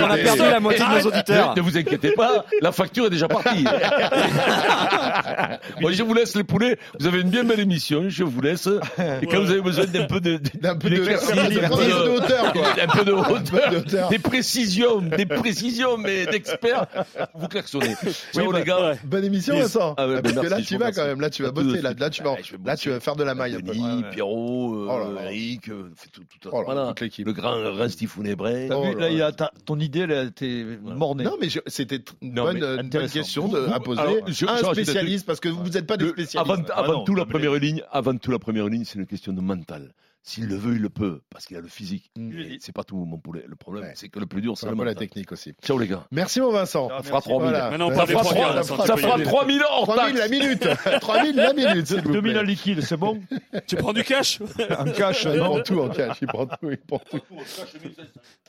On a perdu la moitié de nos auditeurs. Ne, vous inquiétez pas, la facture est déjà partie. Moi, je vous laisse les poulets. Vous avez une bien belle émission. Je vous laisse. Et quand vous avez besoin d'un peu de, peu de- hauteur, quoi. un peu de hauteur. des précisions, des précisions, mais d'experts. Vous klaxonnez. Ciao, les gars. Bonne émission, Yes. Vincent. Ah ouais, Parce que là, tu vas quand même. Là, tu vas bosser. Là, là, tu vas, là, tu vas faire de la maille. Denis, Pierrot, euh, Oh. Eric, euh, Oh toute l'équipe. Le grand Founébret. T'as Oh vu, là ton idée, elle a été mornée. Non, mais c'était une bonne, euh, question à poser un spécialiste, parce que vous n'êtes pas des spécialistes. Avant, non, tout, la non, mais- première ligne, avant tout, la première ligne, c'est une question de mental. S'il le veut, il le peut, parce qu'il a le physique. Mm. Et C'est pas tout, mon poulet. Le problème, Ouais. c'est que le plus dur, C'est le la technique aussi. Ciao, les gars. Merci, mon Vincent. Ça fera 3000. Voilà. Maintenant, on Ça fera trois trois- quarts, ça ça fera Ça peut y fera aller. 3000 hors 3000 la minute. 3000 la minute, s'il vous 2000 en liquide, c'est bon Tu prends du cash? En cash, Il non prend tout en cash, il prend tout, il prend tout.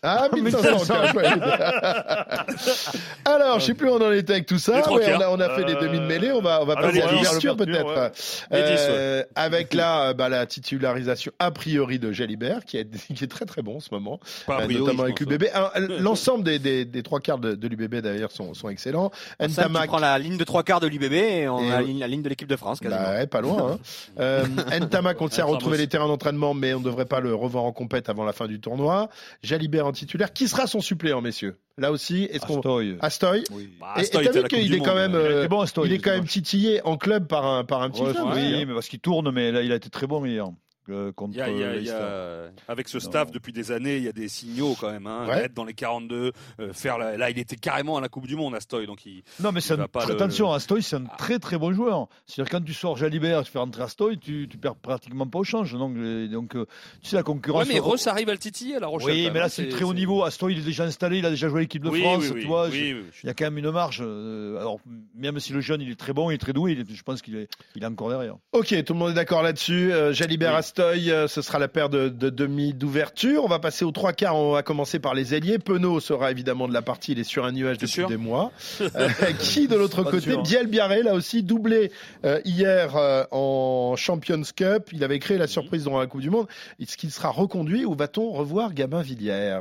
Ah, 1500 en cash, ouais. Alors, je sais plus où on en était avec tout ça. On, a, on a fait les Euh, demi-mêlées, on va, on va ah, passer à l'ouverture peut-être. Euh, avec là, euh, bah, la titularisation a priori de Jalibert, qui est, qui est très très bon en ce moment, Pas euh, priori, notamment avec l'UBB. Alors, L'ensemble des, des, des trois quarts de, de l'UBB d'ailleurs sont, sont excellents. Sam, tu Ntamak, prends la ligne de trois quarts de l'UBB et on Et a la oui. ligne, la ligne de l'équipe de France quasiment. Bah ouais, pas loin. Hein. Euh, Ntamak, on a Ramos. retrouvé les terrains d'entraînement, mais on ne devrait pas le revoir en compète avant la fin du tournoi. Jalibert en titulaire. Qui sera son suppléant, messieurs? Là aussi, est-ce qu'on Astoy. Astoy? Bah, Et- Astoy Et t'as à vu qu'il est quand même, Il euh, était bon, Astoy. il est quand même titillé en club par un par un petit Ouais, club. oui, hein. mais parce qu'il tourne, mais là, il a été très bon hier. Euh, contre Il y a- il y a- il y Leicester. a- avec ce Non. staff depuis des années, il y a des signaux quand même. Hein, Ouais. Être dans les 42, euh, faire la- là, il était carrément à la Coupe du Monde, Astoy, donc il. Non, mais Il un- pas le- attention, Astoy, c'est un très très bon joueur. C'est-à-dire quand tu sors Jalibert, tu fais rentrer Astoy, tu, tu perds pratiquement pas au change. Donc, euh, donc euh, tu sais, la Ouais, concurrence. mais Ross arrive à le titiller à la Rochelle. Oui, mais là, même, c'est hein, très haut niveau. Astoy, il est déjà installé, il a déjà joué l'équipe de Oui, France. oui, oui, tu vois, oui, je- oui, je suis Il y a quand même une marge. alors, même si le jeune, il est très bon, il est très doué, il est- je pense qu'il est, il est encore derrière. Ok, tout le monde est d'accord là-dessus. Euh, Jalibert Euh, ce sera la paire de, de demi d'ouverture. On va passer aux trois quarts. On va commencer par les ailiers. Penaud sera évidemment de la partie. Il est sur un nuage depuis sûr des mois. Euh, qui de l'autre côté sûr. Biel Biarré, là aussi doublé euh, hier euh, en Champions Cup. Il avait créé la surprise dans la Coupe du Monde. Est-ce qu'il sera reconduit ou va-t-on revoir Gabin Villiers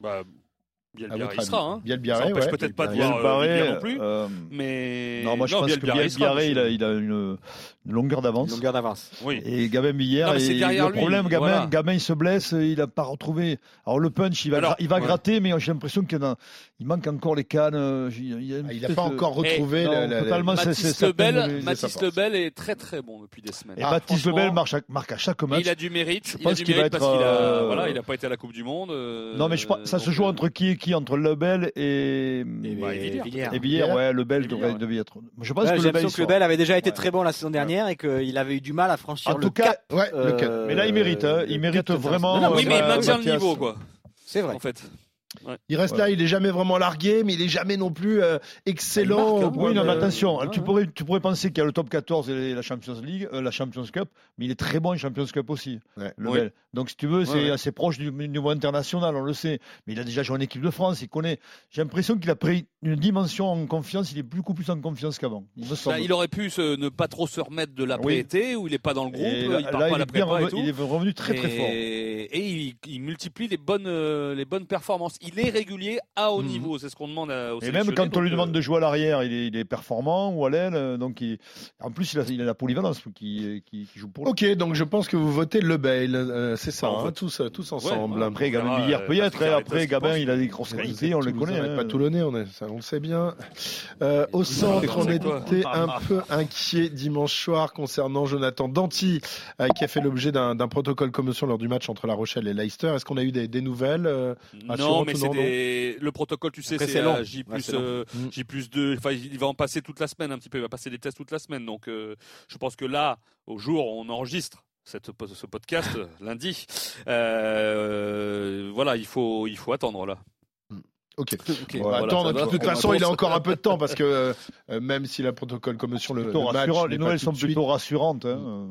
Bah, Biel À Biarré, votre il sera. Hein. Biel Ça ouais. peut-être pas de voir euh, Villiers non plus. euh, Mais non, moi je pense Biel que Biarré Biel sera, Biarré, il il a une, une longueur Une d'avance. longueur d'avance. Oui. Et Gabin Villiers, Non, et le lui, problème, Gabin, voilà. Gabin, il se blesse, il n'a pas retrouvé. Alors le punch, il va, Alors, gra- il va ouais. gratter, mais j'ai l'impression qu'il y en a- il manque encore les cannes. euh, Il, Ah, n'a espèce pas de- encore retrouvé non, la- la- la- totalement, Mathis Lebel, Mathis. Lebel est très très bon depuis des semaines. Et Ah, Baptiste franchement, Lebel marque, à- marque à chaque Et match. il a du mérite. Je il a pense du qu'il va mérite être, parce qu'il a, euh, voilà, il a pas été à la Coupe du Monde. euh, Non, mais je pense, ça se joue euh, entre qui et qui Entre Lebel et, bah, et Villiers. Villiers. et Villiers. Ouais, Lebel devrait, ouais. être. Je pense Ouais, que Lebel. que. Lebel avait déjà été Ouais. très bon la saison dernière et qu'il avait eu du mal à franchir En le tout cas, cap. Le cap. euh, Mais là, il mérite. hein, Il mérite vraiment. Oui, mais il euh, maintient le niveau, quoi. C'est vrai. En fait. Il reste Ouais. là, il est jamais vraiment largué, mais il est jamais non plus euh, excellent. Marque, hein. Oui, non, mais Euh, attention, ouais, tu, pourrais, tu pourrais penser qu'il y a le top 14 et la Champions League, euh, la Champions Cup, mais il est très bon en Champions Cup aussi. Donc, si tu veux, c'est Ouais, ouais. assez proche du niveau international, on le sait. Mais il a déjà joué en équipe de France, il connaît. J'ai l'impression qu'il a pris une dimension en confiance, il est beaucoup plus en confiance qu'avant. Il. Bah, il aurait pu se- ne pas trop se remettre de l'après-été où il est pas dans le groupe, Et il là, part là, pas à la prépa et revenu, tout. il est revenu très très et, fort. et il, il multiplie les bonnes, les bonnes performances. Il est régulier à haut Mhm. niveau, c'est ce qu'on demande à, aux Et même quand on lui demande euh, de jouer à l'arrière, il est, il est performant ou à l'aile. euh, Donc, il- en plus, il a, il a la polyvalence qui, qui, qui joue pour lui. Ok, donc je pense que vous votez Lebel, euh, c'est ça, Bah, on hein, vote. tous, euh, tous ensemble. Ouais, Après, on Gabin euh, peut-être. Après, Gabin, il a des grosses qualités, on le connaît. Hein. pas toulonnais, on, est, ça, on le sait bien. Euh, au centre, on était un peu inquiet dimanche soir concernant Jonathan Danty, euh, qui a fait l'objet d'un d'un protocole commotion lors du match entre La Rochelle et Leicester. Est-ce qu'on a eu des, des nouvelles euh, Non, mais c'est des... le protocole, tu sais, c'est J plus euh, Mm. J plus 2. Enfin, il va en passer toute la semaine un petit peu. Il va passer des tests toute la semaine. Donc, euh, je pense que là, au jour où on enregistre cette, ce podcast lundi, euh, voilà, il faut, il faut attendre là. Ok. Ok, voilà, attendre. de toute On façon, il a encore un peu de temps parce que euh, même si la protocole commotion le, Plutôt le match, Les nouvelles sont plutôt rassurantes. hein.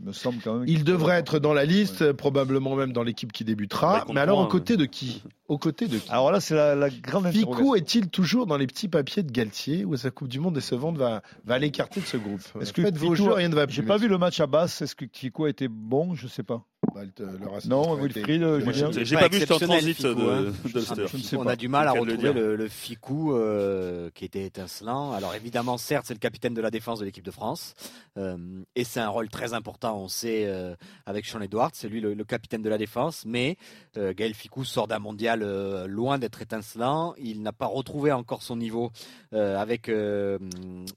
Il me semble quand même. Il qu'il- devrait être dans la liste, probablement même dans l'équipe qui Bah, débutera. compte Mais alors, aux côtés de qui? Aux côtés de qui Alors là, c'est la, la grande. Ficou est-il toujours dans les petits papiers de Galtier ou sa Coupe du Monde décevante va, va l'écarter de ce groupe? Est-ce que jeux, rien ne va plus. J'ai pas vu le match à Basse. Est-ce que Kiko a été bon? Je sais pas. Racing Non, Wilfried, euh, Julien. j'ai- Pas vu ce transit Ficou, hein. de. Je ne sais On a du mal à retrouver le, le Ficou euh, qui était étincelant. Alors évidemment, certes, c'est le capitaine de la défense de l'équipe de France euh, et c'est un rôle très important. On sait euh, avec Sean Edwards, c'est lui le, le capitaine de la défense. Mais euh, Gaël Ficou sort d'un mondial euh, loin d'être étincelant. Il n'a pas retrouvé encore son niveau euh, avec euh,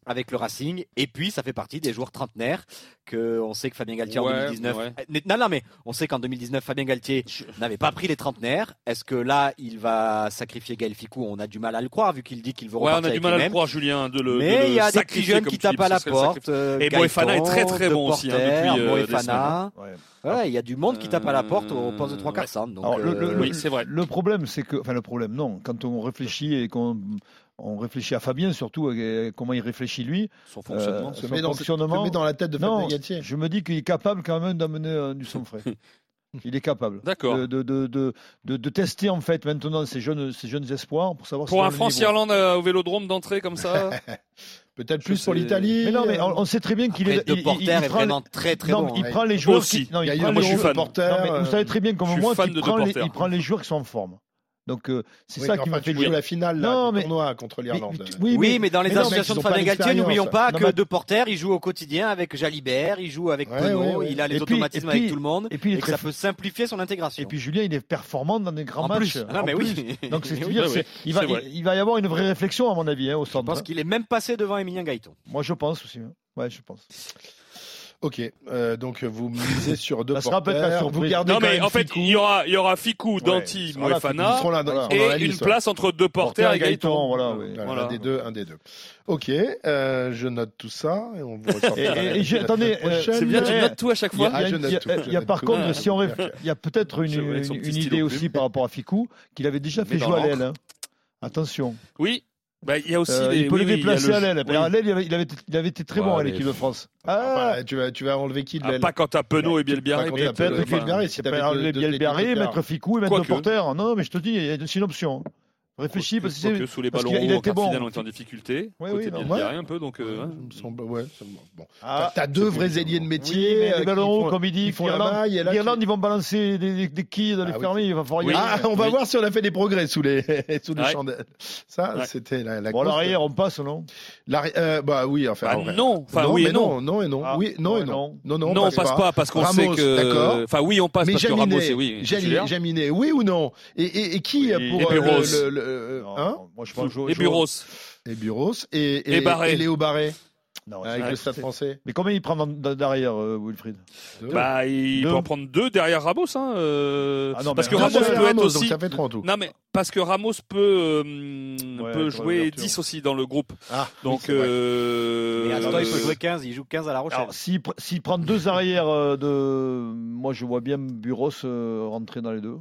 avec le Racing. Et puis, ça fait partie des joueurs trentenaires que on sait que Fabien Galtier en Ouais, 2019. ouais. Euh, Non, non, mais on sait qu'en 2019, Fabien Galtier n'avait pas pris les trentenaires. Est-ce que là, il va sacrifier Gaël Ficou? On a du mal à le croire vu qu'il dit qu'il veut Ouais, on repartir a du mal à le croire, Julien, de le. Mais il y a des petits sacrifier, jeunes qui tapent à la porte. euh, Et Moefana est très, très bon aussi, hein, depuis, euh. Ouais. Ouais, il y a du monde qui tape à la porte au poste de trois Euh, quarts centre. Donc, Alors, le, le- euh, le- oui, c'est vrai. Le problème, c'est que, enfin, le problème, non. Quand on réfléchit et qu'on on réfléchit à Fabien, surtout euh, comment il réfléchit lui, Son fonctionnement. euh, se son met dans, fonctionnement. se met dans la tête de Non, Fabien je me dis qu'il est capable quand même d'amener euh, du sang frais. Il est capable. D'accord. De, de, de, de, de- de tester en fait maintenant ces jeunes, ces jeunes espoirs pour savoir. Pour si un le France-Irlande au vélodrome d'entrée comme ça Peut-être plus pour l'Italie. Mais non, mais on, on sait très bien qu'il est. il- il- Porter il est prend vraiment très très non, bon. il prend les joueurs Aussi. qui. Non, il Gaillard, prend moi, les je suis joueurs- fan. Porter, Non, mais vous savez très bien comme moi de prend, les, il prend les joueurs qui sont en forme. Donc euh, c'est oui, ça qui enfin, m'a fait dire. la finale là, Non, du mais- tournoi contre Mais- l'Irlande. Oui, mais, dans les mais non, associations mais de Fabien Galtier, n'oublions pas Non, que mais- De Porter, il joue au quotidien avec Jalibert, il joue avec Ouais, Penaud, ouais, ouais. il a les Et automatismes puis- avec tout le monde, et puis et que ça peut simplifier son intégration. Et puis Julien, il est performant dans des grands en matchs. plus, ah, en mais plus. oui. Donc c'est il va, il, va y avoir une vraie réflexion à mon avis hein, au Je centre. pense hein. qu'il est même passé devant Emilien Gaëton. Moi je pense aussi. hein. Ouais, je pense. Ok, euh, donc vous misez sur deux Ça sera peut-être la porteurs, surprise. Vous gardez Non, mais en fait, il y aura, il y aura Ficou, Danti, Voilà, Moefana. là, et une liste, ouais. place entre deux porteurs et. Gaëton, voilà, oui. Voilà, Voilà. Un des deux, un des deux. Ok, euh, je note tout ça et on vous Et- et- attendez, prochaine. C'est bien, tu notes tout à chaque fois. Il y a- par contre, si on il y a peut-être une, idée aussi par rapport à Ficou, qu'il avait déjà fait jouer à l'aile. hein. Attention. Oui. Bah, il y a aussi Euh, les- il peut oui, le a déplacer le- à l'aile. oui. À l'aile, il avait, il avait été- il avait été très Ouais, bon à l'équipe de France. Ah, Ah, tu vas, tu vas enlever qui de Ah, l'aile pas quand t'as Penaud et Bielbiarré. Peut-être- Bielbiarré, si t'avais deux Bielbiarré, mettre Ficou et mettre de porter. Non, mais je te dis, il y a- c'est une option. Réfléchis, parce que c'est- sous les ballons il quart bon. était en difficulté. Oui, Côté oui, non, ouais. un peu, donc. euh, Ouais, semble- ouais, bon. Ah, T'as deux vrais ailiers de Oui, métier. mais euh, les ballons font- comme il dit, qui font la l'Irlande, maille, et là, l'Irlande, ils vont balancer des, des, des quilles dans les Ah oui. fermés. Il va falloir y Oui. Ah, on va Oui. voir si on a fait des progrès sous les, sous les Ouais. chandelles. Ça, Ouais. c'était la, la Bon, l'arrière, on passe, non? L'arrière- euh, bah oui, enfin. Bah en vrai. non, enfin oui mais et non. non, et non. Ah, oui, non ouais, et non. non. Non, Non, on passe pas parce qu'on sait que. d'accord. Enfin, oui, on passe Mais parce que Ramos, oui. Jaminet, oui ou non? Et, qui Oui. pour Et euh, Non, hein Moi, je pense Et Buros. et Buros et, et, Et Barré. et Léo Barré Non, avec c'est- le Stade français. Mais combien il prend derrière, euh, Wilfried? Bah, il Deux. peut en prendre deux derrière Ramos. Hein, euh, Ah non, parce que Ramos, Deux peut être Ramos, donc aussi. ça fait 3 en tout. Non, mais parce que Ramos peut, euh, Ouais, peut jouer l'ouverture. 10 aussi dans le groupe. Ah, Donc, oui, vrai. euh, Mais attends, il peut euh, jouer 15, il joue 15 à La Rochelle. Alors, s'il pr- s'il prend deux arrières euh, de. Moi, je vois bien Buros euh, rentrer dans les deux.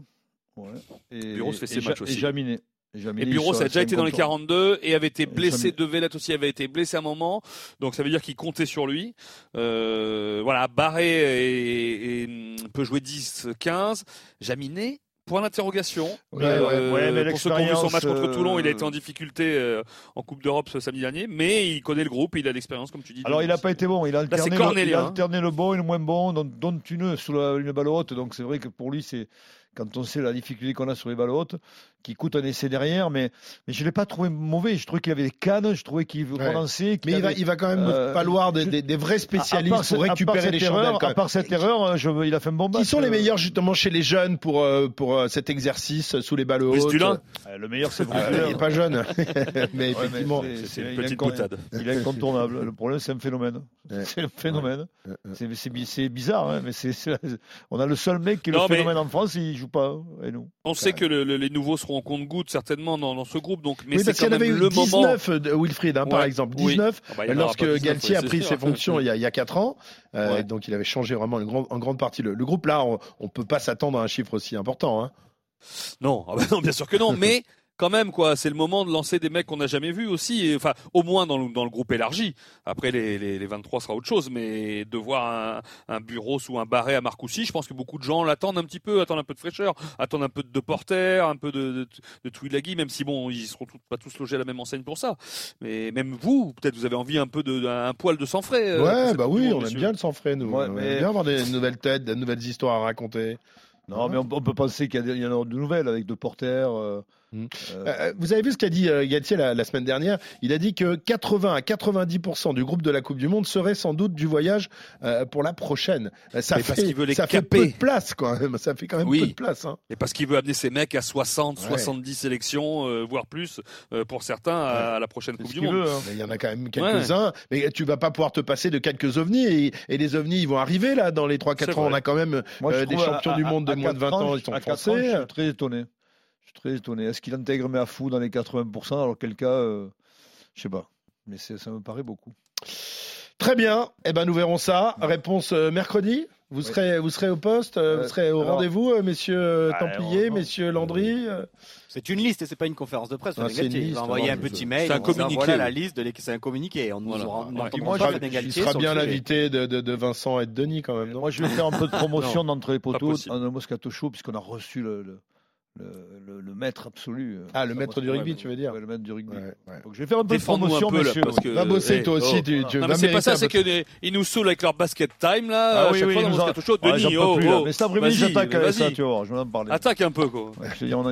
Ouais. Et, Buros fait et ses matchs aussi. Et Jaminet. Et, Et Bureau, ça a déjà été dans les incontournable. 42 et avait été blessé. Jamais. De Vélette aussi avait été blessé à un moment. Donc ça veut dire qu'il comptait sur lui. Euh, voilà, Barré et, et, peut jouer 10, 15. Jaminet, point d'interrogation. Ouais, Euh, ouais, mais pour ceux qui ont vu son match contre l'expérience, Toulon, il a euh, été en difficulté euh, en Coupe d'Europe ce samedi dernier. Mais il connaît le groupe, il a l'expérience, comme tu dis. Alors, il n'a pas été bon. Il a alterné, c'est le, Cornélien, il a hein. alterné le bon et le moins bon, dont, dont une sous la, une balle haute. Donc, c'est vrai que pour lui, c'est quand on sait la difficulté qu'on a sur les balles hautes, qui coûte un essai derrière. Mais, mais je ne l'ai pas trouvé mauvais. Je trouvais qu'il avait des cannes. Je trouvais qu'il Ouais. relançait. qu'il Mais il va, avait- il va quand même Euh, falloir des, des- des vrais à- à spécialistes pour récupérer les erreur- chandelles. À part cette erreur, je, il a fait un bon match. Qui sont les euh, meilleurs justement chez les jeunes pour, euh, pour euh, cet exercice sous les balles hautes euh, Le meilleur, c'est Ah, Il Bruce n'est pas jeune, mais Ouais, effectivement. C'est une petite boutade. Il est incontournable. Le problème, c'est un phénomène. Ouais. C'est un phénomène. Ouais, ouais. C'est- C'est bi- c'est bizarre, hein, mais c'est c'est- on a le seul mec qui est le Non, mais- phénomène en France, il joue pas. Et nous. On sait que le- le- les nouveaux seront en compte-goutte certainement dans, dans ce groupe. Donc, mais oui, c'est parce qu'il y quand en avait même eu le moment. 19 de Wilfried, hein, par exemple. oui. 19 Ah bah, lorsque 19, Galtier a pris sûr. ses fonctions il y a, il y a 4 ans. Euh, Ouais. Donc il avait changé vraiment une grande, en grande partie le, le groupe. Là, on ne peut pas s'attendre à un chiffre aussi important. Hein. Non, ah bah non, bien sûr que non. mais quand même quoi. C'est le moment de lancer des mecs qu'on n'a jamais vus aussi. Et, enfin, au moins dans le, dans le groupe élargi. Après les, les, les 23 sera autre chose, mais de voir un, un bureau ou un barré à Marcoussis, je pense que beaucoup de gens l'attendent un petit peu, attendent un peu de fraîcheur, attendent un peu de Porter, un peu de, de, de Twilagui, même si bon, ils seront tout- pas tous logés à la même enseigne pour ça. Mais même vous, peut-être vous avez envie un peu de un poil de sang frais. euh, Ouais, bah oui, Monde, on aime bien le sang frais, nous. Ouais, on mais- aime bien avoir des nouvelles têtes, des nouvelles histoires à raconter. Non, mais on, on peut penser qu'il y, en a de nouvelles avec de Porter. euh, Mm. euh, Euh, vous avez vu ce qu'a dit euh, Galtier la, la semaine dernière? Il a dit que 80 à 90% du groupe de la Coupe du Monde serait sans doute du voyage euh, pour la prochaine. Ça Mais parce fait, qu'il veut les ça fait peu de place quand même. Ça fait quand même Oui. peu de place. Hein. Et parce qu'il veut amener ses mecs à 60, Ouais. 70 sélections, euh, voire plus, euh, pour certains, à, à la prochaine Coupe du Monde. veut. hein. Il y en a quand même quelques-uns. Mais tu vas pas pouvoir te passer de quelques ovnis. Et, et les ovnis, ils vont arriver là dans les 3-4 C'est ans. vrai. On a quand même Moi, euh, des champions à- du monde de à moins de 20 quatre ans. Ils sont à quatre ans, français. je suis très étonné. Je suis très étonné. Est-ce qu'il intègre mes à fou dans les 80% alors quel cas, euh, je sais pas. Mais c'est- ça me paraît beaucoup. Très bien. Eh ben, nous verrons ça. Réponse euh, mercredi. Vous serez, vous serez au poste, euh, vous Euh, serez au rendez-vous, euh, messieurs Ah, Templier, messieurs Landry. C'est une liste et c'est pas une conférence de presse. Ah, c'est liste, va envoyer un petit mail. c'est un disant, communiqué, Voilà la liste de l'équipe. C'est un communiqué. On nous Voilà. aura- Ouais. on entendra Moi, pas je- il sera bien l'invité de, de, de Vincent et de Denis quand même, non? Moi, je vais faire un peu de promotion d'entre les poteaux un Moscato Show, puisqu'on a reçu le, le, le, le- le maître absolu. euh, Ah, le maître du rugby, ouais, tu veux dire ouais, Le maître du rugby. Ouais, ouais. Donc, je vais faire un peu de promotion, un peu là, messieurs. parce que Va bosser toi aussi, oh. tu, tu Non vas mais c'est pas ça, c'est qu'ils nous saoulent avec leur basket time là, Ah à oui, chaque oui, fois ils dans. Ouais, Denis, oh, plus, là. oh. Mais cet après-midi, Vas-y, j'attaque avec ça, tu vas voir, je vais en parler. Attaque un peu quoi.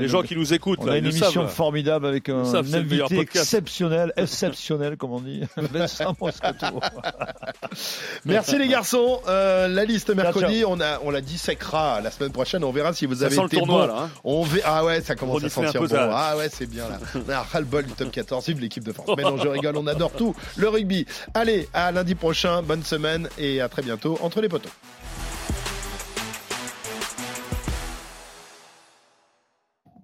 Les gens qui nous écoutent On là, a une émission formidable avec un, invité exceptionnel, exceptionnel, comme on dit, Vincent Moscato. Merci les garçons. Euh, la liste mercredi, on a, on la disséquera la semaine prochaine. On verra si vous avez été bon. Ah ouais, ça commence à sentir bon. ça. Ah ouais, c'est bien là. On a ras le bol du top 14. Vive l'équipe de France. Mais non, je rigole. On adore tout le rugby. Allez, à lundi prochain. Bonne semaine et à très bientôt entre les poteaux.